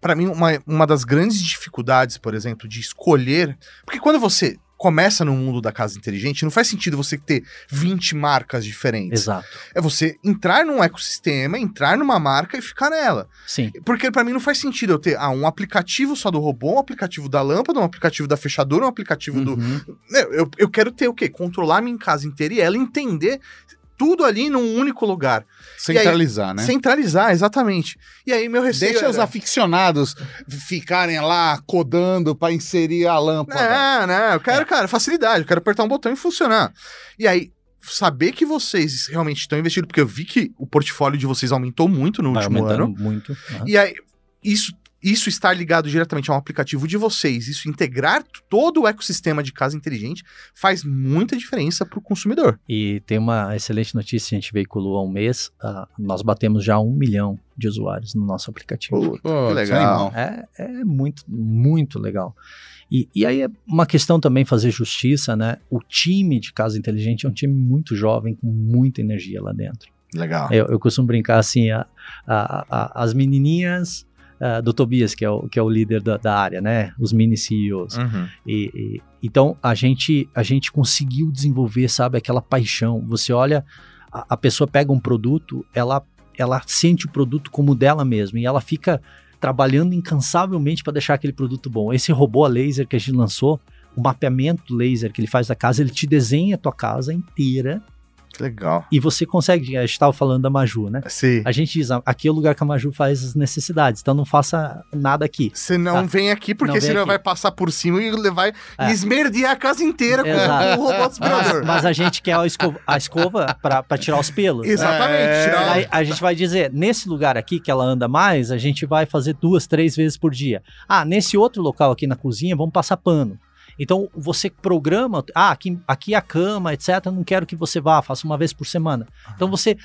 pra mim, uma, uma das grandes dificuldades, por exemplo, de escolher. Porque quando você começa no mundo da casa inteligente, não faz sentido você ter 20 marcas diferentes. Exato. É você entrar num ecossistema, entrar numa marca e ficar nela. Sim. Porque pra mim não faz sentido eu ter ah, um aplicativo só do robô, um aplicativo da lâmpada, um aplicativo da fechadura, um aplicativo do, Uhum. eu, eu, eu quero ter o quê? Controlar minha casa inteira e ela entender tudo ali num único lugar. Centralizar, né? Centralizar, exatamente. E aí meu receio Deixa era... os aficionados ficarem lá codando pra inserir a lâmpada. Não, não, eu É. quero, cara, facilidade. Eu quero apertar um botão e funcionar. E aí, saber que vocês realmente estão investindo, porque eu vi que o portfólio de vocês aumentou muito no Vai último aumentando ano. muito. né? E aí, isso, isso estar ligado diretamente a um aplicativo de vocês, isso integrar todo o ecossistema de casa inteligente, faz muita diferença pro consumidor. E tem uma excelente notícia, a gente veiculou há um mês, ah, nós batemos já um milhão de usuários no nosso aplicativo. Pô, Que legal. É, é muito, muito legal. E, e aí é uma questão também fazer justiça, né? O time de Casa Inteligente é um time muito jovem, com muita energia lá dentro. Legal. Eu, eu costumo brincar assim, a, a- a- as menininhas ah, do Tobias, que é o, que é o líder da, da área, né? Os mini CEOs. Uhum. E, e- então a gente a gente conseguiu desenvolver, sabe, aquela paixão. Você olha, a, a pessoa pega um produto, ela ela sente o produto como dela mesma e ela fica trabalhando incansavelmente para deixar aquele produto bom. Esse robô a laser que a gente lançou, o mapeamento laser que ele faz da casa, ele te desenha a tua casa inteira Que legal. e você consegue. A gente estava falando da Maju, né? Sim. A gente diz, aqui é o lugar que a Maju faz as necessidades, então não faça nada aqui. Você não Ah, vem aqui porque senão aqui. vai passar por cima e levar É. e esmerdear a casa inteira com Exato. o robô aspirador. Mas a gente quer a escova, a escova para tirar os pelos. Exatamente. É. tirar- Aí a gente vai dizer, nesse lugar aqui que ela anda mais, a gente vai fazer duas, três vezes por dia. Ah, nesse outro local aqui na cozinha, vamos passar pano. Então você programa, ah, aqui, aqui é a cama, etc. Não quero que você vá, faça uma vez por semana. Então você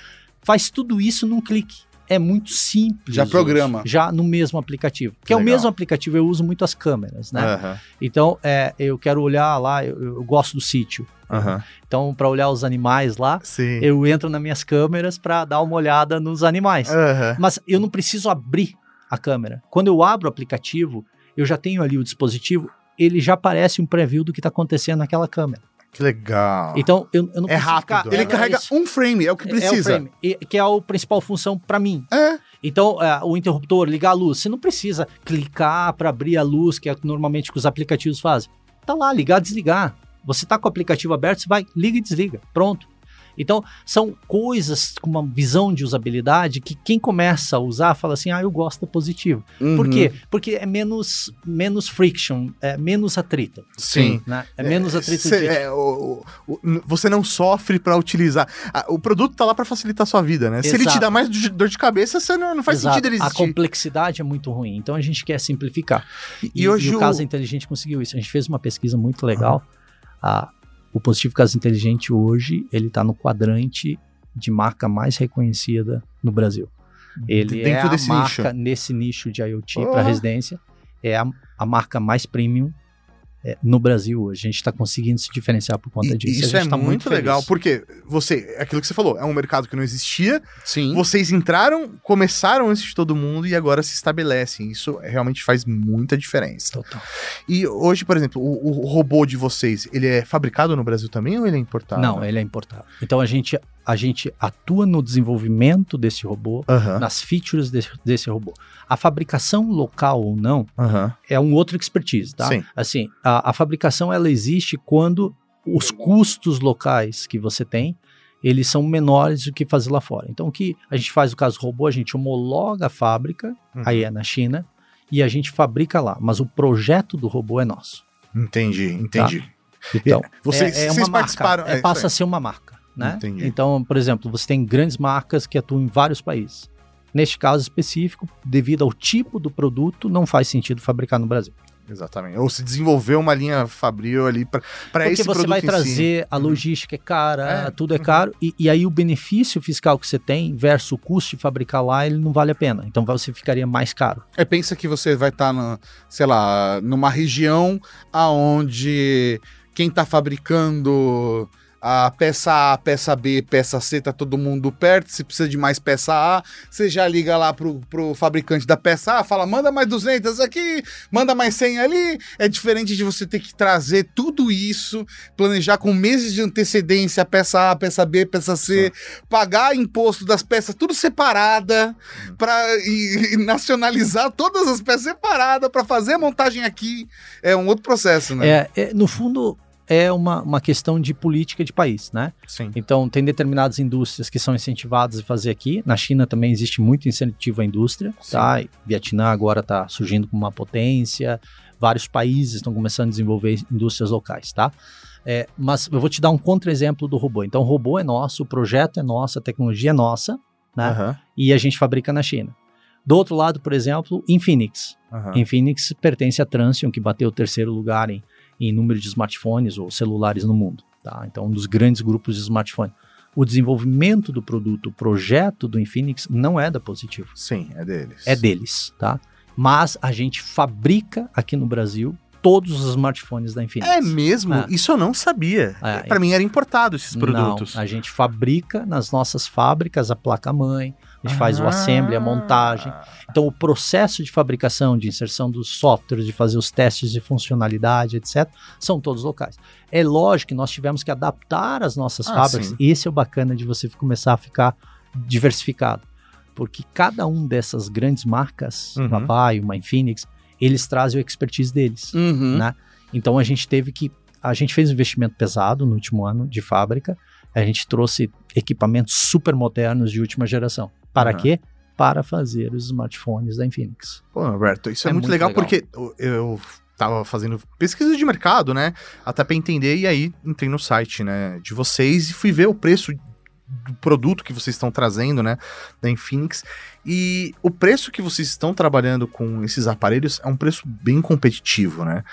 faz tudo isso num clique. É muito simples. Já hoje, programa. Já no mesmo aplicativo. Que é o mesmo aplicativo, eu uso muito as câmeras, né? Aham, Então, é, eu quero olhar lá, eu, eu gosto do sítio. aham. Então, para olhar os animais lá, Sim. eu entro nas minhas câmeras para dar uma olhada nos animais. Aham. Mas eu não preciso abrir a câmera. Quando eu abro o aplicativo, eu já tenho ali o dispositivo, ele já aparece um preview do que está acontecendo naquela câmera. Que legal. Então, eu, eu não É preciso rápido. ficar- Ele é, carrega é um frame, é o que É o precisa. frame, e- que é a principal função para mim. É. Então, é, o interruptor, ligar a luz, você não precisa clicar para abrir a luz, que é normalmente o que os aplicativos fazem. Tá lá, ligar, desligar. Você tá com o aplicativo aberto, você vai, liga e desliga. Pronto. Então, são coisas com uma visão de usabilidade que quem começa a usar fala assim: ah, eu gosto do positivo. Por Uhum. quê? Porque é menos, menos friction, é menos atrito. Sim. Né? É menos atrito Cê- de. é, o- o- você não sofre pra utilizar. O produto tá lá pra facilitar a sua vida, né? Se ele te Exato. dá mais do- dor de cabeça, você não, não faz Exato. sentido ele A existir. complexidade é muito ruim. Então a gente quer simplificar. E, E, hoje e o o Casa Inteligente conseguiu isso. A gente fez uma pesquisa muito legal. Ah, o Positivo Casa Inteligente hoje, ele está no quadrante de marca mais reconhecida no Brasil. Ele Dentro é a desse marca nicho. nesse nicho de IoT Oh. para residência. É a, a marca mais premium é, no Brasil hoje. A gente está conseguindo se diferenciar por conta E- disso. Isso A gente é tá muito, feliz. legal, porque você, é aquilo que você falou, é um mercado que não existia, Sim. vocês entraram, começaram antes de todo mundo e agora se estabelecem. Isso realmente faz muita diferença. Total. E hoje, por exemplo, o, o robô de vocês, ele é fabricado no Brasil também ou ele é importado? Não, ele é importado. Então a gente a gente atua no desenvolvimento desse robô, nas features desse, desse robô. A fabricação local ou não é um outro expertise, tá? Sim. Assim, a, a fabricação ela existe quando os custos locais que você tem eles são menores do que fazer lá fora. Então, o que a gente faz no caso do robô, a gente homologa a fábrica, Uhum. aí é na China, e a gente fabrica lá. Mas o projeto do robô é nosso. Entendi, entendi. Então, Vocês, é, é vocês uma participaram. marca, é, é, passa a ser uma marca, né? Então, por exemplo, você tem grandes marcas que atuam em vários países. Neste caso específico, devido ao tipo do produto, não faz sentido fabricar no Brasil. Exatamente. Ou se desenvolver uma linha Fabril ali para Porque esse você produto vai em si. trazer, a Uhum. logística é cara, É, tudo é caro, e, e aí o benefício fiscal que você tem versus o custo de fabricar lá, ele não vale a pena. Então você ficaria mais caro. É, pensa que você vai estar, na, sei lá, numa região aonde quem tá fabricando a peça A, peça B, peça C, tá todo mundo perto. Se precisa de mais peça A, você já liga lá pro, pro fabricante da peça A, fala, manda mais 200 aqui, manda mais 100 ali. É diferente de você ter que trazer tudo isso, planejar com meses de antecedência a peça A, peça B, peça C, pagar imposto das peças tudo separada, para e, e nacionalizar todas as peças separadas para fazer a montagem aqui. É um outro processo, né? É, é, no fundo, é uma, uma questão de política de país, né? Sim. Então, tem determinadas indústrias que são incentivadas a fazer aqui. Na China também existe muito incentivo à indústria, tá? E Vietnã agora está surgindo como uma potência. Vários países estão começando a desenvolver indústrias locais, tá? É, mas eu vou te dar um contra-exemplo do robô. Então, o robô é nosso, o projeto é nosso, a tecnologia é nossa, né? Aham. E a gente fabrica na China. Do outro lado, por exemplo, Infinix. Aham. Infinix pertence à Transion, que bateu o terceiro lugar em, em número de smartphones ou celulares no mundo. Tá? Então, um dos grandes grupos de smartphone. O desenvolvimento do produto, o projeto do Infinix não é da Positivo, Sim, é deles. é deles, tá? Mas a gente fabrica aqui no Brasil todos os smartphones da Infinix. É mesmo? É. Isso eu não sabia. É, Pra mim era importado esses produtos. Não, a gente fabrica nas nossas fábricas a placa-mãe, a gente faz o assembly, a montagem. Ah. Então, o processo de fabricação, de inserção dos softwares, de fazer os testes de funcionalidade, etc., são todos locais. É lógico que nós tivemos que adaptar as nossas Ah, fábricas. sim. Esse é o bacana de você começar a ficar diversificado. Porque cada um dessas grandes marcas, Uhum. uma Vai, uma Infinix, eles trazem o expertise deles. Uhum. Né? Então, a gente teve que. A gente fez um investimento pesado no último ano de fábrica. A gente trouxe equipamentos super modernos de última geração. Para Uhum. quê? Para fazer os smartphones da Infinix. Pô, Roberto, isso é, É muito, muito legal, legal. porque eu, eu tava fazendo pesquisa de mercado, né? Até pra entender, e aí entrei no site, né, de vocês e fui ver o preço do produto que vocês estão trazendo, né, da Infinix. E o preço que vocês estão trabalhando com esses aparelhos é um preço bem competitivo, né?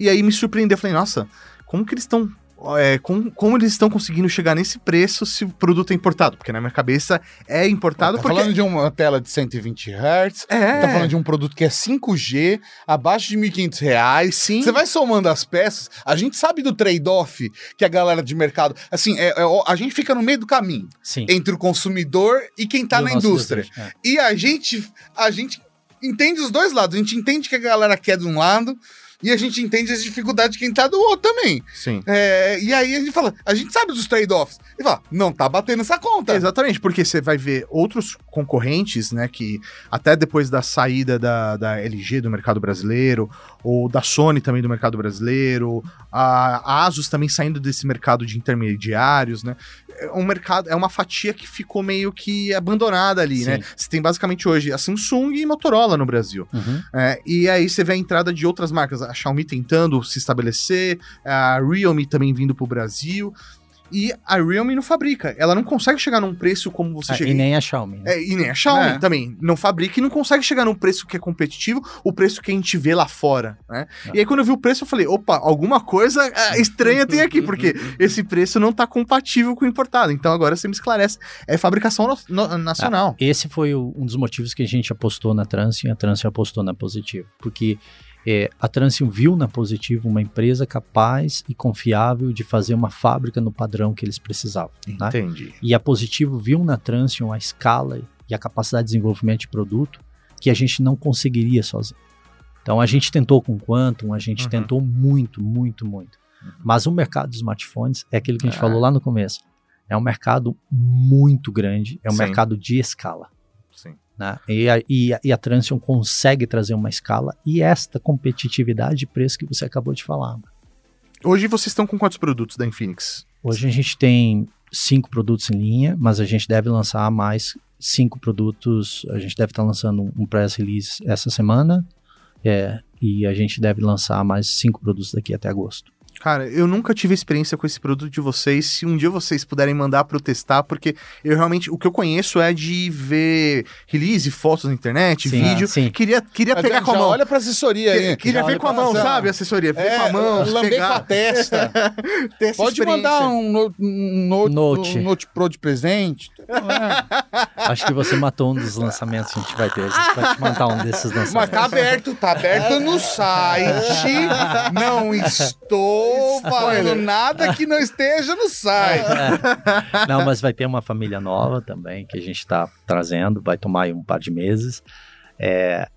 E aí me surpreendeu, eu falei, nossa, como que eles estão. É, como, como eles estão conseguindo chegar nesse preço se o produto é importado? Porque na minha cabeça é importado Tá porque. falando de uma tela de 120 Hz, É. tá falando de um produto que é 5G, abaixo de 1.500 reais. Sim. Você vai somando as peças, a gente sabe do trade-off que a galera de mercado. Assim, é- é a gente fica no meio do caminho Sim. entre o consumidor e quem tá E na indústria. desejo, é. E a gente, a gente entende os dois lados. A gente entende que a galera quer de um lado e a gente entende as dificuldades de quem tá do outro também. Sim. É, e aí a gente fala, a gente sabe dos trade-offs. E fala, não tá batendo essa conta. Exatamente, porque você vai ver outros concorrentes, né, que até depois da saída da, da LG do mercado brasileiro, ou da Sony também do mercado brasileiro, a Asus também saindo desse mercado de intermediários, né, é um mercado, é uma fatia que ficou meio que abandonada ali, né, Sim. você tem basicamente hoje a Samsung e Motorola no Brasil, Uhum. é, e aí você vê a entrada de outras marcas, a Xiaomi tentando se estabelecer, a Realme também vindo pro Brasil, e a Realme não fabrica, ela não consegue chegar num preço como você Ah, chega. e nem a Xiaomi. né? É, e nem a Xiaomi É. também não fabrica e não consegue chegar num preço que é competitivo, o preço que a gente vê lá fora, né? É. E aí quando eu vi o preço eu falei, opa, alguma coisa ah, estranha tem aqui, porque esse preço não tá compatível com o importado. Então agora você me esclarece, é fabricação no- no- nacional. Esse foi o- um dos motivos que a gente apostou na Transium e a Transium apostou na Positivo. Porque é, a Transium viu na Positivo uma empresa capaz e confiável de fazer uma fábrica no padrão que eles precisavam. né? Entendi. E a Positivo viu na Transium a escala e a capacidade de desenvolvimento de produto que a gente não conseguiria sozinho. Então a gente tentou com Quantum, a gente Uhum. tentou muito, muito, muito. Mas o mercado de smartphones é aquilo que a gente É. falou lá no começo. é um mercado muito grande, é um Sim. mercado de escala. Sim. Né? E, a, e, a, e a Transion consegue trazer uma escala e esta competitividade de preço que você acabou de falar. Hoje vocês estão com quantos produtos da Infinix? Hoje a gente tem cinco produtos em linha, mas a gente deve lançar mais cinco produtos. A gente deve estar lançando um press release essa semana. É, e a gente deve lançar mais cinco produtos daqui até agosto. Cara, eu nunca tive experiência com esse produto de vocês. Se um dia vocês puderem mandar para eu testar, porque eu realmente o que eu conheço é de ver release, fotos na internet, Sim, vídeo. sim. Queria, queria Mas pegar já com a mão. olha pra assessoria aí. Queria ver com a mão, sabe? Assessoria, ver com a mão, lamber pegar, com a testa. ter essa Pode mandar um note, um note, Note. Um note Pro de presente. É. Acho que você matou um dos lançamentos que a gente vai ter. A gente vai te mandar um desses lançamentos. Mas tá aberto, tá aberto no site. Não estou falando nada que não esteja no site. Não, mas vai ter uma família nova também que a gente está trazendo, vai tomar aí um par de meses. É,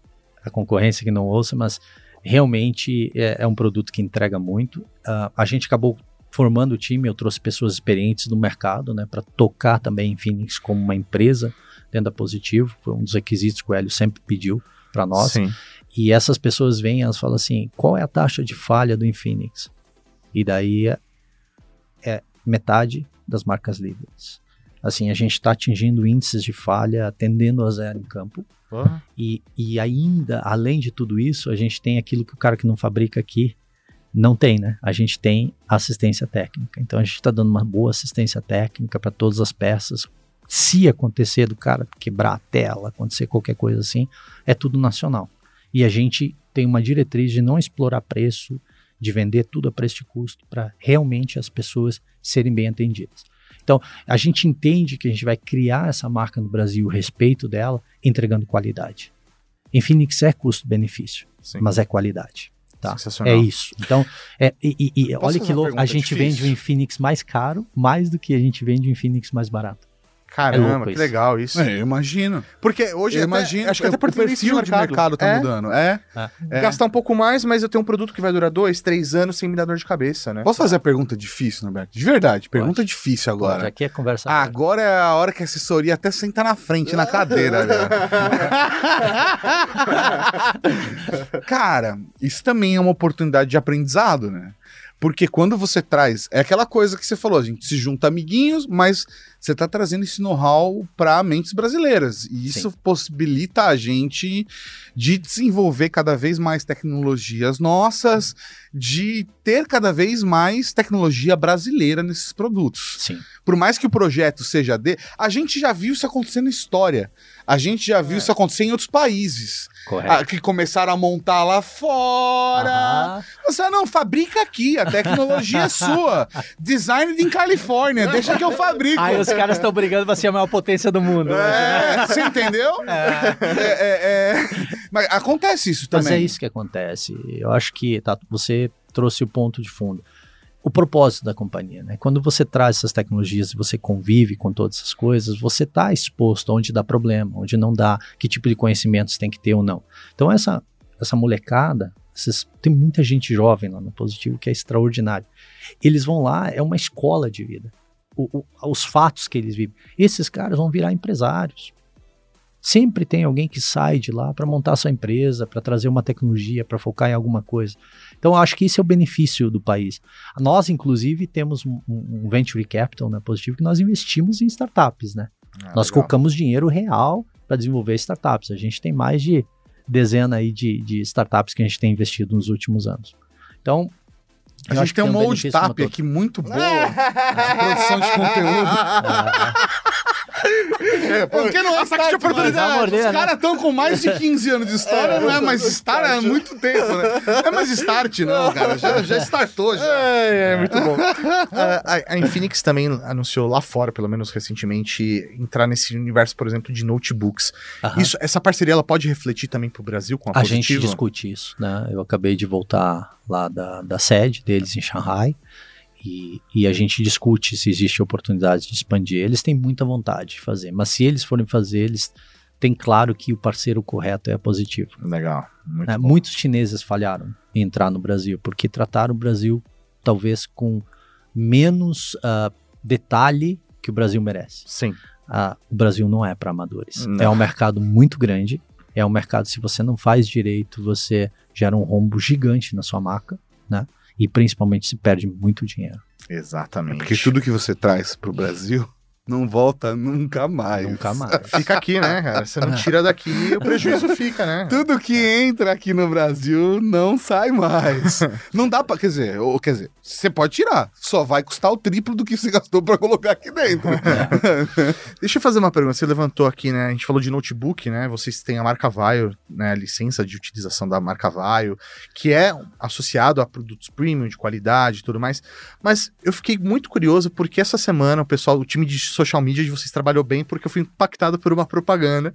a concorrência que não ouça, mas realmente é, é um produto que entrega muito. Ah, a gente acabou formando o time, eu trouxe pessoas experientes do mercado, né, para tocar também em Phoenix como uma empresa dentro da Positivo. Foi um dos requisitos que o Hélio sempre pediu para nós. Sim. E essas pessoas vêm, elas falam assim: qual é a taxa de falha do Infinix? E daí é, é metade das marcas líderes. Assim, a gente está atingindo índices de falha, atendendo a zero em campo. Porra. E, e ainda, além de tudo isso, a gente tem aquilo que o cara que não fabrica aqui não tem, né? A gente tem assistência técnica. Então a gente está dando uma boa assistência técnica para todas as peças. Se acontecer do cara quebrar a tela, acontecer qualquer coisa assim, é tudo nacional. E a gente tem uma diretriz de não explorar preço, de vender tudo a preço de custo, para realmente as pessoas serem bem atendidas. Então, a gente entende que a gente vai criar essa marca no Brasil, o respeito dela, entregando qualidade. Infinix é custo-benefício, mas é qualidade. Tá? Sensacional. É isso. Então, é, e, e- olha que louco, a gente difícil? vende o Infinix mais caro, mais do que a gente vende o Infinix mais barato. Caramba, É que legal isso. É, eu imagino. Porque hoje eu até- imagino. acho que até o por perfil de mercado, tá é, mudando. É. É. Gastar um pouco mais, mas eu tenho um produto que vai durar dois, três anos sem me dar dor de cabeça, né? Posso fazer a pergunta difícil, Norberto? De verdade, pergunta difícil Pode, agora. aqui é conversa. Agora é a hora que a assessoria até senta na frente, na cadeira. velho. Cara, isso também é uma oportunidade de aprendizado, né? Porque quando você traz. É aquela coisa que você falou, a gente se junta amiguinhos, mas você está trazendo esse know-how para mentes brasileiras. E isso Sim. possibilita a gente de desenvolver cada vez mais tecnologias nossas, de ter cada vez mais tecnologia brasileira nesses produtos Sim. por mais que o projeto seja de, a gente já viu isso acontecer na história. A gente já viu isso acontecer em outros países. Correto. ah, que começaram a montar lá fora. Aham. Você não, fabrica aqui, a tecnologia é sua. Designed em Califórnia, deixa que eu fabrico. Aí os caras estão brigando pra ser a maior potência do mundo. hoje, né? É, você entendeu? É, é, é. Mas acontece isso Mas também. é isso que acontece. Eu acho que tá, você trouxe o ponto de fundo. O propósito da companhia, né? Quando você traz essas tecnologias e você convive com todas essas coisas, você está exposto onde dá problema, onde não dá, que tipo de conhecimentos tem que ter ou não. Então essa essa molecada, esses- tem muita gente jovem lá no Positivo que é extraordinário. Eles vão lá, é uma escola de vida. O- o- os fatos que eles vivem. Esses caras vão virar empresários. Sempre tem alguém que sai de lá para montar sua empresa, para trazer uma tecnologia, para focar em alguma coisa. Então, eu acho que esse é o benefício do país. Nós, inclusive, temos um, um venture capital né, positivo que nós investimos em startups, né? Ah, nós legal. colocamos dinheiro real para desenvolver startups. A gente tem mais de dezena aí de, de startups que a gente tem investido nos últimos anos. Então, A eu gente tem uma um old tap aqui muito boa de produção de conteúdo. Ah, Porque não é Ataque de. Vai morder, Os né? caras estão com mais de 15 anos de história, não é mais start há muito tempo, né? Não é mais start, não, cara. Já, já startou, já. É, é muito bom. Ah, a, a Infinix também anunciou lá fora, pelo menos recentemente, entrar nesse universo, por exemplo, de notebooks. aham. Isso, essa parceria ela pode refletir também pro Brasil com a, A gente Positivo? discute isso, né? Eu acabei de voltar lá da, da sede deles em Shanghai e, e a gente discute se existe oportunidade de expandir. Eles têm muita vontade de fazer, mas se eles forem fazer, eles têm claro que o parceiro correto é positivo. Legal. Muito bom. Muitos chineses falharam em entrar no Brasil porque trataram o Brasil talvez com menos ah, detalhe que o Brasil merece. Sim. Ah, o Brasil não é para amadores. Não. É um mercado muito grande. É um mercado, se você não faz direito, você gera um rombo gigante na sua marca, né? E principalmente se perde muito dinheiro. Exatamente. Porque tudo que você traz pro Brasil não volta nunca mais. Nunca mais. Fica aqui, né, cara? Você não tira daqui, o prejuízo fica, né? Tudo que entra aqui no Brasil não sai mais. não dá pra. Quer dizer, ou, quer dizer, você pode tirar. Só vai custar o triplo do que você gastou pra colocar aqui dentro. Deixa eu fazer uma pergunta. Você levantou aqui, né? A gente falou de notebook, né? Vocês têm a marca Vaio, né? A licença de utilização da marca Vaio, que é associado a produtos premium de qualidade e tudo mais. Mas eu fiquei muito curioso porque essa semana o pessoal, o time de social media de vocês trabalhou bem porque eu fui impactado por uma propaganda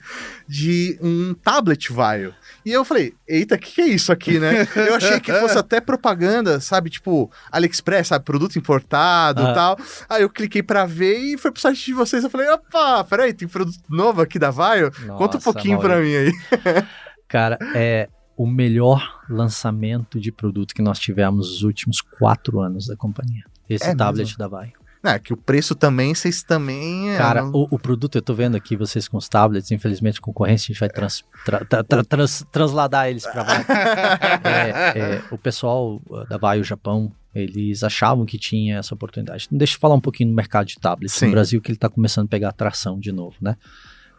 de um tablet Vaio. E eu falei, eita, o que, que é isso aqui, né? Eu achei que fosse até propaganda, sabe? Tipo, AliExpress, sabe? Produto importado e Ah. tal. Aí eu cliquei pra ver e foi pro site de vocês. Eu falei, opa, peraí, tem produto novo aqui da Vaio? Conta um pouquinho Mauri. pra mim aí. Cara, é o melhor lançamento de produto que nós tivemos nos últimos quatro anos da companhia. Esse É tablet mesmo? da Vai. É, que o preço também, vocês também. é, Cara, não- o, o produto, eu tô vendo aqui vocês com os tablets, infelizmente concorrência, a gente vai trans- tra- tra- tra- trans- transladar eles pra Vai. É, é, o pessoal uh, da Vai, o Japão, eles achavam que tinha essa oportunidade. Então, deixa eu falar um pouquinho do mercado de tablets Sim. no Brasil, que ele está começando a pegar atração de novo, né?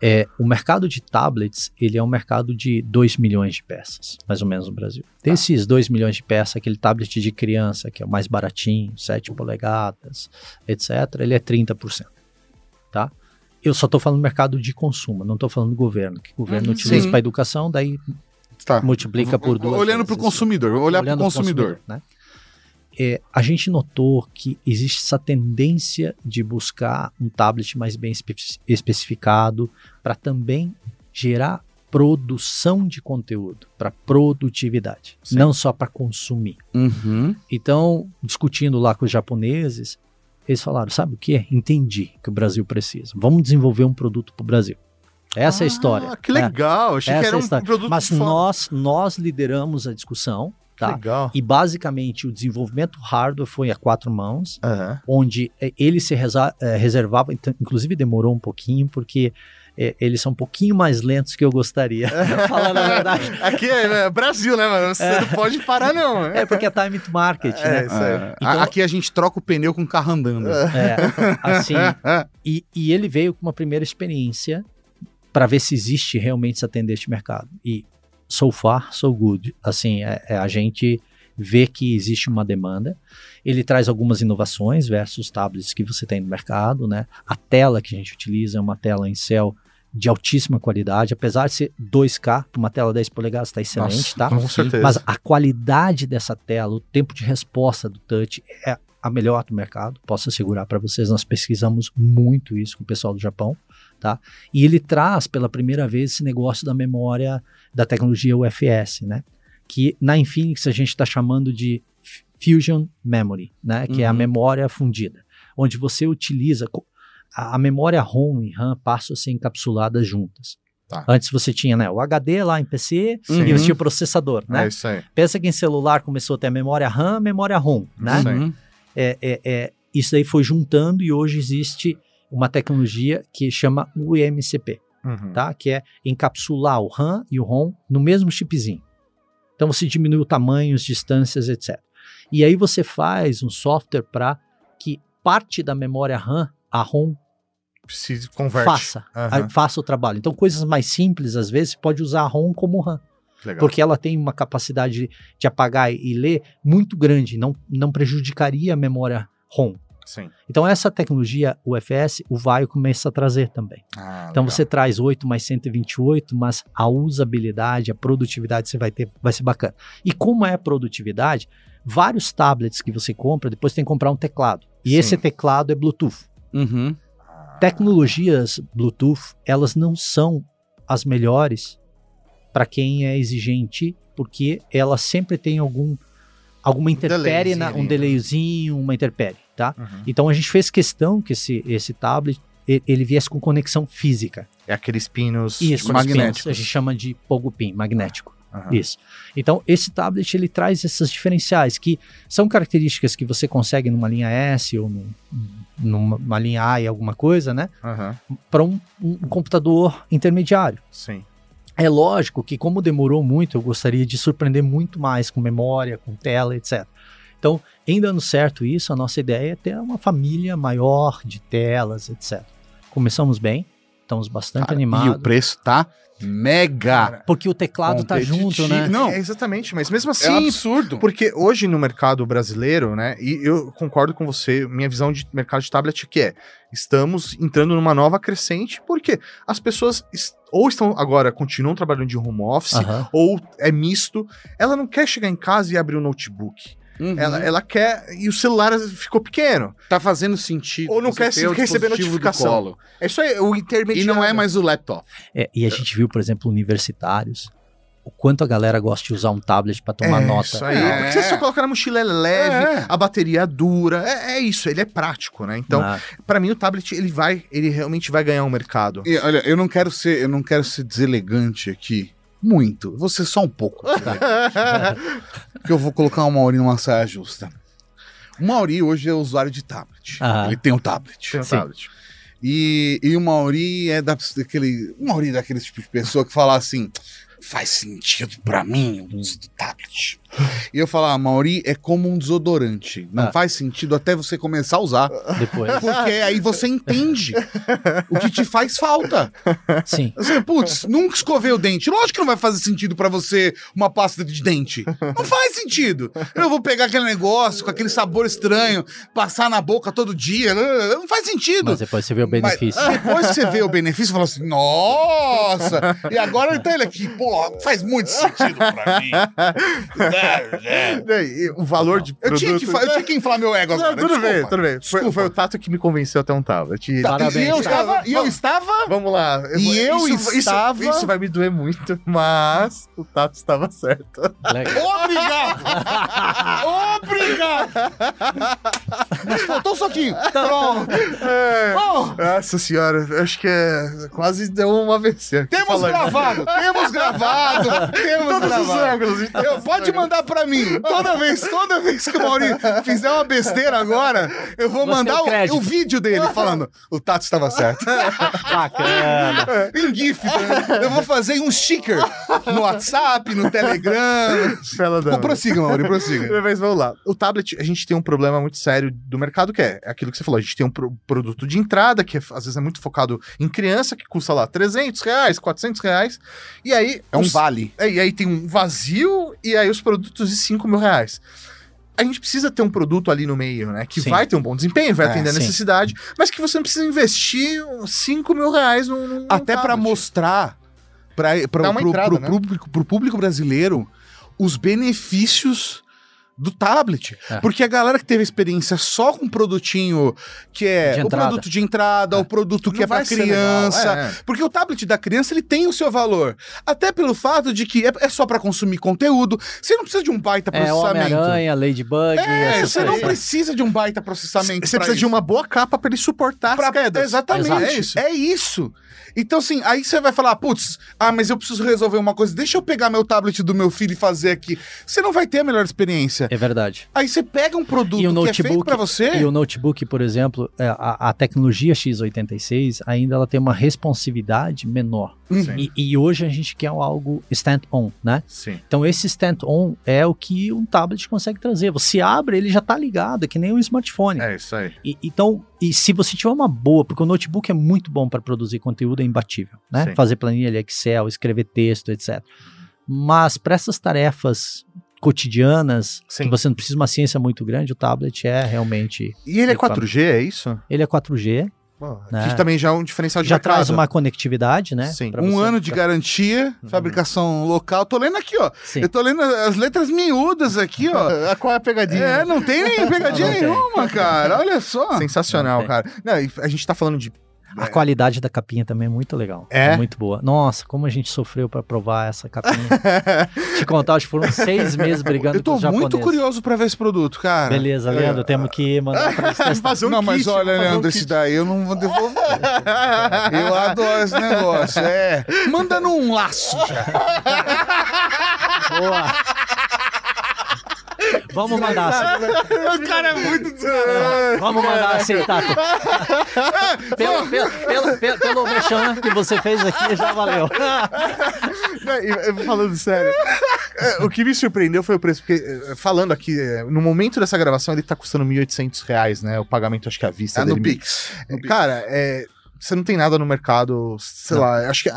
É, o mercado de tablets, ele é um mercado de 2 milhões de peças, mais ou menos no Brasil. Desses 2 milhões de peças, aquele tablet de criança, que é o mais baratinho, 7 polegadas, etc., ele é 30%, tá? Eu só estou falando mercado de consumo, não estou falando do governo, que o governo Uhum, utiliza para educação, daí Tá. multiplica por duas Olhando pro isso consumidor, olhar pro olhando pro consumidor. né? É, a gente notou que existe essa tendência de buscar um tablet mais bem espe- especificado para também gerar produção de conteúdo, para produtividade, Sim. não só para consumir. Uhum. Então, discutindo lá com os japoneses, eles falaram: sabe o que? Entendi que o Brasil precisa. Vamos desenvolver um produto para o Brasil. Essa é a história. Ah, que né? legal. Achei Essa que era é a um história. produto Mas nós, nós lideramos a discussão, Que tá? legal. E basicamente o desenvolvimento hardware foi a quatro mãos, Aham. onde eh, ele se eh, reservava, então, inclusive demorou um pouquinho, porque eh, eles são um pouquinho mais lentos que eu gostaria, falando a verdade. Aqui é, é Brasil, né, mano? Você não pode parar, não. É porque é time to market, É, né? isso aí. É, Então- Aqui a gente troca o pneu com o carro andando. É, assim, e, e ele veio com uma primeira experiência para ver se existe realmente essa tendência de mercado. E so far, so good. Assim, é, é a gente vê que existe uma demanda. Ele traz algumas inovações versus tablets que você tem no mercado, né? A tela que a gente utiliza é uma tela em céu de altíssima qualidade, apesar de ser 2K, uma tela 10 polegadas está excelente, Nossa, tá? Com certeza. Mas a qualidade dessa tela, o tempo de resposta do touch é a melhor do mercado. Posso assegurar para vocês, nós pesquisamos muito isso com o pessoal do Japão, tá? E ele traz pela primeira vez esse negócio da memória da tecnologia UFS, né? Que na Infinix a gente está chamando de Fusion Memory, né? Que é a Uhum. memória fundida, onde você utiliza a, a memória ROM e RAM passam a ser encapsuladas juntas. Tá. Antes você tinha né, o HD lá em PC Sim. e você tinha o processador, né? É isso aí. Pensa que em celular começou a ter a memória RAM, memória ROM, né? Uhum. É, é, é, isso aí foi juntando e hoje existe uma tecnologia que chama UMCP, Uhum. tá? Que é encapsular o RAM e o ROM no mesmo chipzinho. Então você diminui o tamanho, as distâncias, etc. E aí você faz um software para que parte da memória RAM, a ROM, Se converte. faça, a- faça o trabalho. Então coisas mais simples, às vezes, pode usar a ROM como RAM. Legal. porque ela tem uma capacidade de, de apagar e ler muito grande, não, não prejudicaria a memória ROM. Sim. Então essa tecnologia UFS, o Vaio começa a trazer também. Ah, Então legal. você traz 8 mais 128, mas a usabilidade, a produtividade você vai ter, vai ser bacana. E como é produtividade, vários tablets que você compra, depois tem que comprar um teclado. E Sim. esse teclado é Bluetooth. Uhum. Ah, Tecnologias Bluetooth, elas não são as melhores para quem é exigente, porque elas sempre tem algum alguma interpere, na, um delayzinho. delayzinho, uma interpere, tá? uhum. Então a gente fez questão que esse, esse tablet ele viesse com conexão física. É aqueles pinos Isso, magnéticos. magnéticos. A gente chama de pogo pin, magnético. Aham. Isso. Então, esse tablet ele traz essas diferenciais que são características que você consegue numa linha S ou num- numa, linha A e alguma coisa, né? Aham. Para um, um computador intermediário. Sim. É lógico que, como demorou muito, eu gostaria de surpreender muito mais com memória, com tela, etc. Então, em dando certo isso, a nossa ideia é ter uma família maior de telas, etc. Começamos bem, estamos bastante Cara, animados. E o preço tá mega. Porque o teclado tá junto, né? Não, É, exatamente, mas mesmo é assim, absurdo. Porque hoje no mercado brasileiro, né, e eu concordo com você, minha visão de mercado de tablet que é, estamos entrando numa nova crescente, porque as pessoas es- ou estão agora, continuam trabalhando de home office, Aham. ou é misto, ela não quer chegar em casa e abrir o notebook. Uhum. Ela, ela quer, e o celular ficou pequeno. tá fazendo sentido. Ou não quer receber notificação. colo. É isso aí, o E intermediário. não é mais o laptop. É, e a gente viu, por exemplo, universitários, o quanto a galera gosta de usar um tablet para tomar é, nota. Isso aí, É. porque você só coloca na mochila, é leve, É. a bateria dura, é, é isso, ele é prático, né? Então, Ah, Pra mim o tablet ele vai, ele realmente vai ganhar um mercado. E, olha, eu não quero ser, eu não quero ser deselegante aqui. Muito. Ser só um pouco. Porque eu vou colocar o Mauri numa saia justa. O Mauri hoje é usuário de tablet. Aham. Ele tem um tablet. Tem um Sim. tablet. E, e o Mauri é da, daquele. O Mauri é daquele tipo de pessoa que fala assim: faz sentido pra mim o uso do tablet. E eu falo, ah, Mauri é como um desodorante. Não Ah. faz sentido até você começar a usar. depois. Porque aí você entende o que te faz falta. Sim. Você, putz, nunca escovei o dente. Lógico que não vai fazer sentido pra você uma pasta de dente. Não faz sentido. Eu vou pegar aquele negócio com aquele sabor estranho, passar na boca todo dia. Não faz sentido. Mas depois você vê o Mas benefício. depois que você vê o benefício, você fala assim, nossa! E agora então ele aqui, pô, faz muito sentido pra mim. E O valor de Eu tinha, que, eu tinha que inflar meu ego Não, agora. tudo desculpa. bem, tudo bem. Foi, Desculpa. foi o Tato que me convenceu até um tablet. Tá, Parabéns, e eu tá. estava, e eu estava Vamos lá. E eu isso, estava- Isso, isso vai me doer muito, mas o Tato estava certo. Legal. Obrigado! Obrigado! Mas faltou um soquinho. Pronto. É. Oh, Nossa senhora, eu acho que é, quase deu um AVC. temos falando. gravado, temos gravado, temos Todos os gravado. ângulos. então. Eu, pode mandar pra mim. Toda vez, toda vez que o Mauri fizer uma besteira agora, eu vou Você mandar tem o o, vídeo dele falando: o Tato estava certo. Bacana. em GIF. também. Eu vou fazer um sticker no WhatsApp, no Telegram. Fela da- Pô, prossiga, Mauri, prossiga. Mas vamos lá. O tablet, a gente tem um problema muito sério do mercado, que é, é aquilo que você falou. A gente tem um pro- produto de entrada, que é- às vezes é muito focado em criança, que custa lá 300 reais, 400 reais. E aí. É um os- vale. é, e aí tem um vazio, e aí os produtos de 5 mil reais. A gente precisa ter um produto ali no meio, né? Que Sim. vai ter um bom desempenho, vai É, atender a necessidade, mas que você não precisa investir uns 5 mil reais num. num Até tablet. mostrar entrada, pro né? público, público brasileiro os benefícios do tablet. É. Porque a galera que teve experiência só com um produtinho que é De o produto de entrada, o produto que Não é pra criança. legal, é. Porque o tablet da criança ele tem o seu valor. Até pelo fato de que é, é só pra consumir conteúdo. Você não precisa de um baita É processamento. Homem-Aranha, Ladybug, É, você não precisa de um baita processamento. Você precisa de isso. uma boa capa pra ele suportar Pra- as quedas. Exatamente. Exato. É isso. É isso. Então, assim, aí você vai falar, putz, ah, mas eu preciso resolver uma coisa. Deixa eu pegar meu tablet do meu filho e fazer aqui. Você não vai ter a melhor experiência. É verdade. Aí você pega um produto E que é feito notebook- pra você. E o notebook, por exemplo, é, a, a tecnologia x86 ainda ela tem uma responsividade menor. Uhum. E, e hoje a gente quer algo stand-on, né? Sim. Então esse stand-on é o que um tablet consegue trazer. Você abre, ele já tá ligado, é que nem um smartphone. É isso aí. E- então, e se você tiver uma boa, porque o notebook é muito bom para produzir conteúdo, é imbatível, né? Sim. Fazer planilha, Excel, escrever texto, etc. Mas para essas tarefas cotidianas, Sim. que você não precisa de uma ciência muito grande, o tablet é realmente. E ele é Equipamento. 4G, é isso? Ele é 4G, Né? Que também já é um diferencial de já mercado. traz uma conectividade, né? Sim. Um ano de garantia, Uhum. fabricação local. Tô lendo aqui, ó. Sim. Eu tô lendo as letras miúdas aqui, ó. Qual é a pegadinha? É, não tem nem pegadinha Não tem. nenhuma, cara. Olha só. Sensacional, Não, cara. Não, e a gente tá falando de. A qualidade da capinha também é muito legal. É? muito boa. Nossa, como a gente sofreu pra provar essa capinha. Te contar, acho que foram seis meses brigando Eu tô com os japoneses. muito curioso pra ver esse produto, cara. Beleza, Leandro, temos que mandar pra. Fazer um não, mas kit, olha, fazer um Leandro, kit. esse daí eu não vou devolver. eu adoro esse negócio. É. Manda num laço já. Boa. Vamos mandar. o cara é muito Vamos mandar assim, Tato. pelo, pelo, pelo, pelo, pelo mexão que você fez aqui, já valeu. Não, Falando sério, é, o que me surpreendeu foi o preço, porque é, falando aqui, é, no momento dessa gravação ele tá custando 1.800 reais, né? O pagamento acho que à vista É no dele. Pix. No Pix. Cara, é, você não tem nada no mercado, sei Não. lá, acho que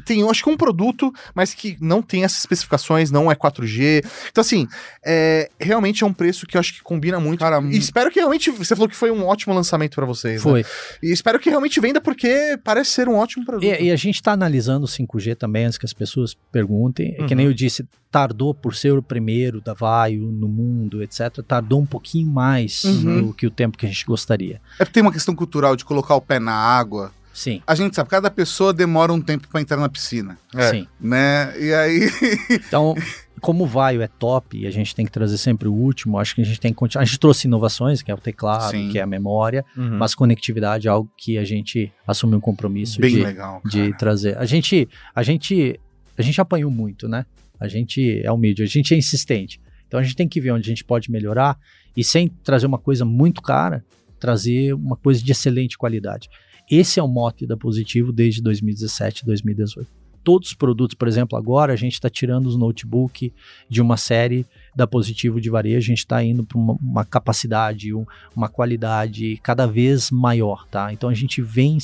tem, eu acho que um produto, mas que não tem essas especificações, não é 4G. Então, assim, é, realmente é um preço que eu acho que combina muito. Cara, e espero que realmente. Você falou que foi um ótimo lançamento pra vocês. né? Foi. E espero que realmente venda, porque parece ser um ótimo produto. E, e a gente está analisando o 5G também, antes que as pessoas perguntem. É Que nem eu disse, tardou por ser o primeiro da Vaio no mundo, etc. Tardou um pouquinho mais Uhum. do que o tempo que a gente gostaria. É porque tem uma questão cultural de colocar o pé na água. Sim, A gente sabe, cada pessoa demora um tempo pra entrar na piscina, É. sim. né? E aí. Então, como o Vaio é top e a gente tem que trazer sempre o último, acho que a gente tem que continuar. A gente trouxe inovações, que é o teclado, Sim. que é a memória, Uhum. mas conectividade é algo que a gente assumiu um compromisso Bem de, legal. de trazer. A gente, a gente, a gente apanhou muito, né? A gente é humilde, a gente é insistente. Então a gente tem que ver onde a gente pode melhorar e sem trazer uma coisa muito cara, trazer uma coisa de excelente qualidade. Esse é o mote da Positivo desde 2017, 2018. Todos os produtos, por exemplo, agora a gente está tirando os notebook de uma série da Positivo de varejo, a gente está indo para uma, uma capacidade, um- uma qualidade cada vez maior, tá? Então a gente vem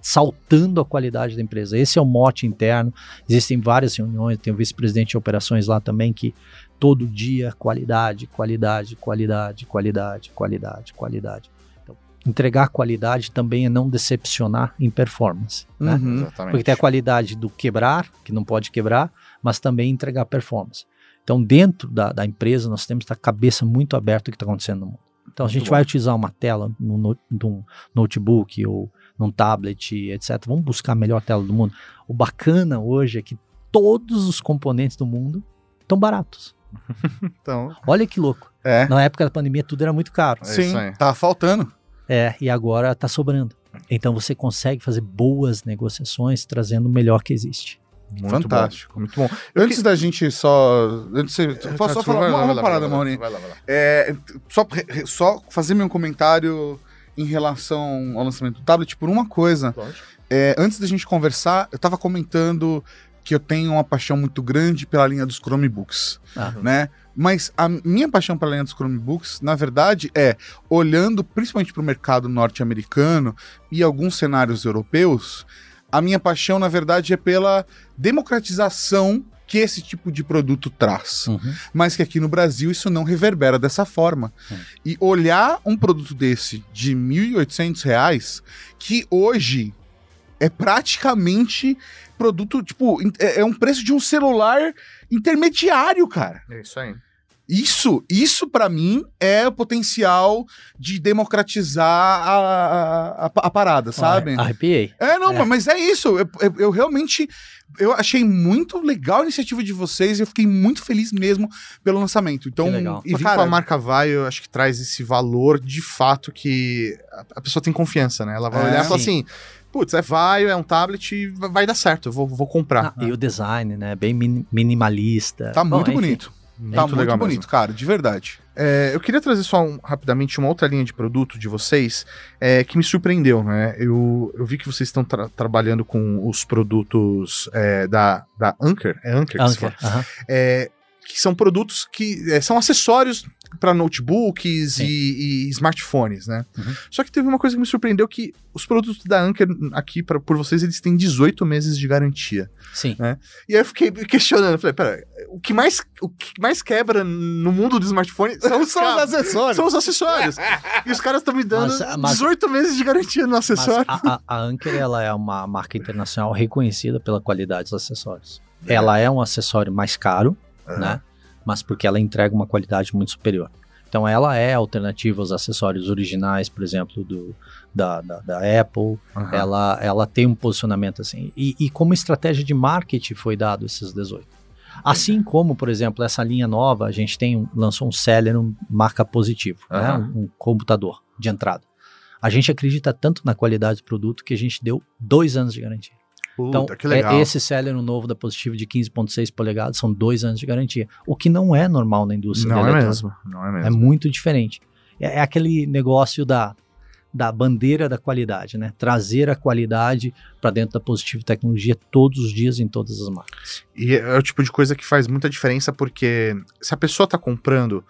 saltando a qualidade da empresa. Esse é o mote interno. Existem várias reuniões, tem o vice-presidente de operações lá também que todo dia qualidade, qualidade, qualidade, qualidade, qualidade, qualidade. Entregar qualidade também é não decepcionar em performance, né? Uhum. Exatamente. Porque tem a qualidade do quebrar, que não pode quebrar, mas também entregar performance. Então, dentro da, da empresa, nós temos que estar com a cabeça muito aberta ao que está acontecendo no mundo. Então, a gente bom. vai utilizar uma tela no, no, num notebook ou num tablet, etc. Vamos buscar a melhor tela do mundo. O bacana hoje é que todos os componentes do mundo estão baratos. Então, Olha que louco. É. Na época da pandemia, tudo era muito caro. É Sim, isso aí. tá faltando. É, e agora está sobrando. Então, você consegue fazer boas negociações trazendo o melhor que existe. muito Fantástico. bom. Muito bom. Antes da gente só. Antes de você, posso só falar Vai uma, vai uma parada, vai lá, Mauri? vai lá, vai lá. É, só, só fazer meu comentário em relação ao lançamento do tablet por uma coisa. É, antes da gente conversar, eu tava comentando que eu tenho uma paixão muito grande pela linha dos Chromebooks, Ah. né? Mas a minha paixão pela linha dos Chromebooks, na verdade, é olhando principalmente para o mercado norte-americano e alguns cenários europeus, a minha paixão, na verdade, é pela democratização que esse tipo de produto traz Uhum. mas que aqui no Brasil isso não reverbera dessa forma. Hum. E olhar um produto desse de 1.800 reais, que hoje é praticamente produto, tipo, é é um preço de um celular intermediário, cara. É isso aí. Isso, isso para mim é o potencial de democratizar a, a, a- a parada, sabe? Ó, Arrepiei. É, não, É. mas é isso. Eu, eu- eu realmente eu achei muito legal a iniciativa de vocês e eu fiquei muito feliz mesmo pelo lançamento. Então, Que legal. E vir cara, com a marca Vai, eu acho que traz esse valor de fato que a- a pessoa tem confiança, né? Ela vai É. olhar e falar Sim. assim: putz, é Vai, é um tablet e vai dar certo, eu vou, vou comprar. Ah, e o design, né? Bem min- minimalista. tá Bom, muito enfim, bonito. Muito tá muito legal bonito, mesmo. cara, de verdade. É, eu queria trazer só um- rapidamente uma outra linha de produto de vocês é, que me surpreendeu, né? Eu, eu vi que vocês estão tra- trabalhando com os produtos é, da, da Anker, é Anker, que se Anker, fala? aham. É, que são produtos que é, são acessórios para notebooks e, e smartphones, né? Uhum. Só que teve uma coisa que me surpreendeu que os produtos da Anker aqui pra, por vocês eles têm 18 meses de garantia. Sim. E aí eu fiquei questionando, falei, pera, o que mais o que mais quebra no mundo do smartphone são os, cabos, acessórios. são os acessórios. e os caras estão me dando Mas- mas- 18 meses de garantia no acessório. a, a, a Anker, ela é uma marca internacional reconhecida pela qualidade dos acessórios. Ela é um acessório mais caro, né? Mas porque ela entrega uma qualidade muito superior. Então ela é alternativa aos acessórios originais, por exemplo, do, da, da, da Apple. Aham. Ela, ela tem um posicionamento assim. E, e como estratégia de marketing foi dado esses 18. Assim como, por exemplo, essa linha nova, a gente tem lançou um seller, um marca positivo, né? Aham. um, um computador de entrada. A gente acredita tanto na qualidade do produto que a gente deu dois anos de garantia. Puta, Então, que legal. é esse Celeron novo da Positivo de 15.6 polegadas são dois anos de garantia, o que não é normal na indústria Não é mesmo, não é É mesmo. muito diferente. É, é aquele negócio da, da bandeira da qualidade, né? Trazer a qualidade para dentro da Positivo Tecnologia todos os dias em todas as marcas. E é o tipo de coisa que faz muita diferença porque se a pessoa tá comprando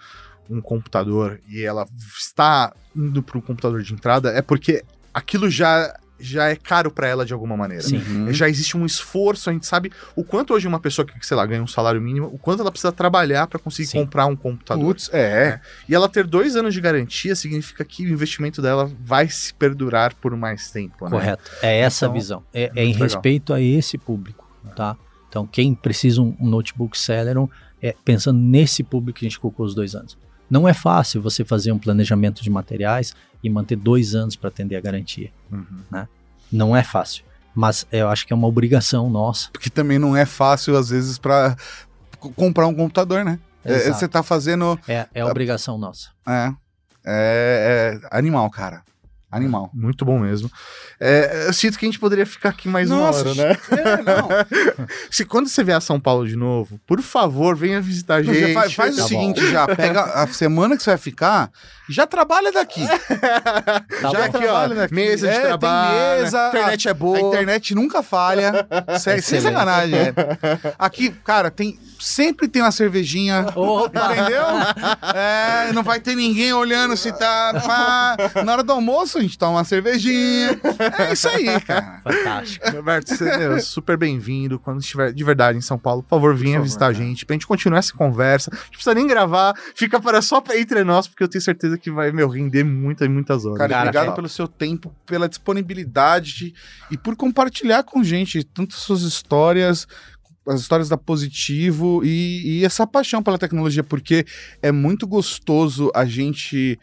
um computador e ela está indo para um computador de entrada, é porque aquilo já, já é caro para ela de alguma maneira. Sim. Uhum. Já existe um esforço, a gente sabe o quanto hoje uma pessoa que, sei lá, ganha um salário mínimo, o quanto ela precisa trabalhar para conseguir Sim. comprar um computador. Putz, é. E ela ter dois anos de garantia significa que o investimento dela vai se perdurar por mais tempo, né? Correto. É essa Então, a visão. É, é muito em legal. respeito a esse público, tá? Então, quem precisa um, um notebook Celeron, é pensando nesse público que a gente colocou os dois anos. Não é fácil você fazer um planejamento de materiais e manter dois anos para atender a garantia. Uhum. Não é fácil. Mas eu acho que é uma obrigação nossa. Porque também não é fácil, às vezes, pra c- comprar um computador, né? É, Exato. Você tá fazendo. É, é obrigação nossa. É, é, é animal, cara. Animal. Muito bom mesmo. É, eu sinto que a gente poderia ficar aqui mais Nossa, uma hora, né? É. Se quando você vier a São Paulo de novo, por favor, venha visitar a Não, gente. faz, faz Tá o bom. seguinte já, pega a semana que você vai ficar, já trabalha daqui. Tá já bom. aqui, ó, trabalha daqui. mesa de É, tem trabalho, mesa, a internet é boa. A internet nunca falha. Sem, sem Excelente. sacanagem. é. Aqui, cara, tem sempre tem uma cervejinha. Opa! Entendeu? É, não vai ter ninguém olhando se tá. pá. Na hora do almoço, a gente toma uma cervejinha. É isso aí, cara. Fantástico. Roberto, você é super bem-vindo. Quando estiver de verdade em São Paulo, por favor, venha visitar a cara. gente, pra gente continuar essa conversa. Não precisa nem gravar, fica para só pra entre nós, porque eu tenho certeza que vai, meu, render muitas e muitas horas. Cara, Cara, obrigado é. pelo seu tempo, pela disponibilidade e por compartilhar com gente tantas suas histórias, as histórias da Positivo e, e essa paixão pela tecnologia, porque é muito gostoso a gente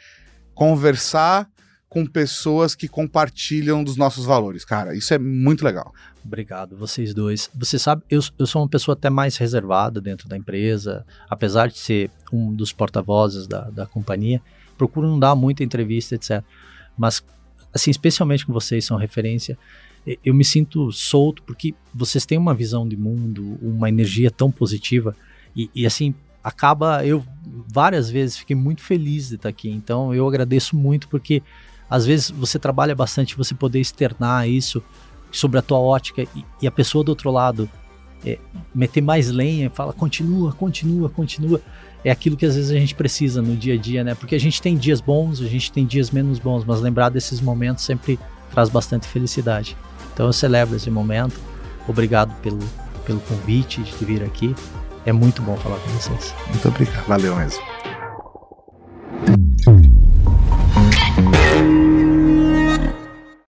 conversar com pessoas que compartilham dos nossos valores, cara. Isso é muito legal. Obrigado, vocês dois. Você sabe, eu, eu sou uma pessoa até mais reservada dentro da empresa, apesar de ser um dos porta-vozes da, da companhia, procuro não dar muita entrevista, etc. Mas, assim, especialmente com vocês são referência, eu me sinto solto porque vocês têm uma visão de mundo, uma energia tão positiva e, e, assim, acaba, eu várias vezes fiquei muito feliz de estar aqui, então eu agradeço muito porque às vezes você trabalha bastante, você poder externar isso sobre a tua ótica e, e a pessoa do outro lado é, meter mais lenha, fala continua, continua, continua. É aquilo que às vezes a gente precisa no dia a dia, né? Porque a gente tem dias bons, a gente tem dias menos bons, mas lembrar desses momentos sempre traz bastante felicidade. Então eu celebro esse momento. Obrigado pelo, pelo convite de vir aqui. É muito bom falar com vocês. Muito obrigado. Valeu mesmo.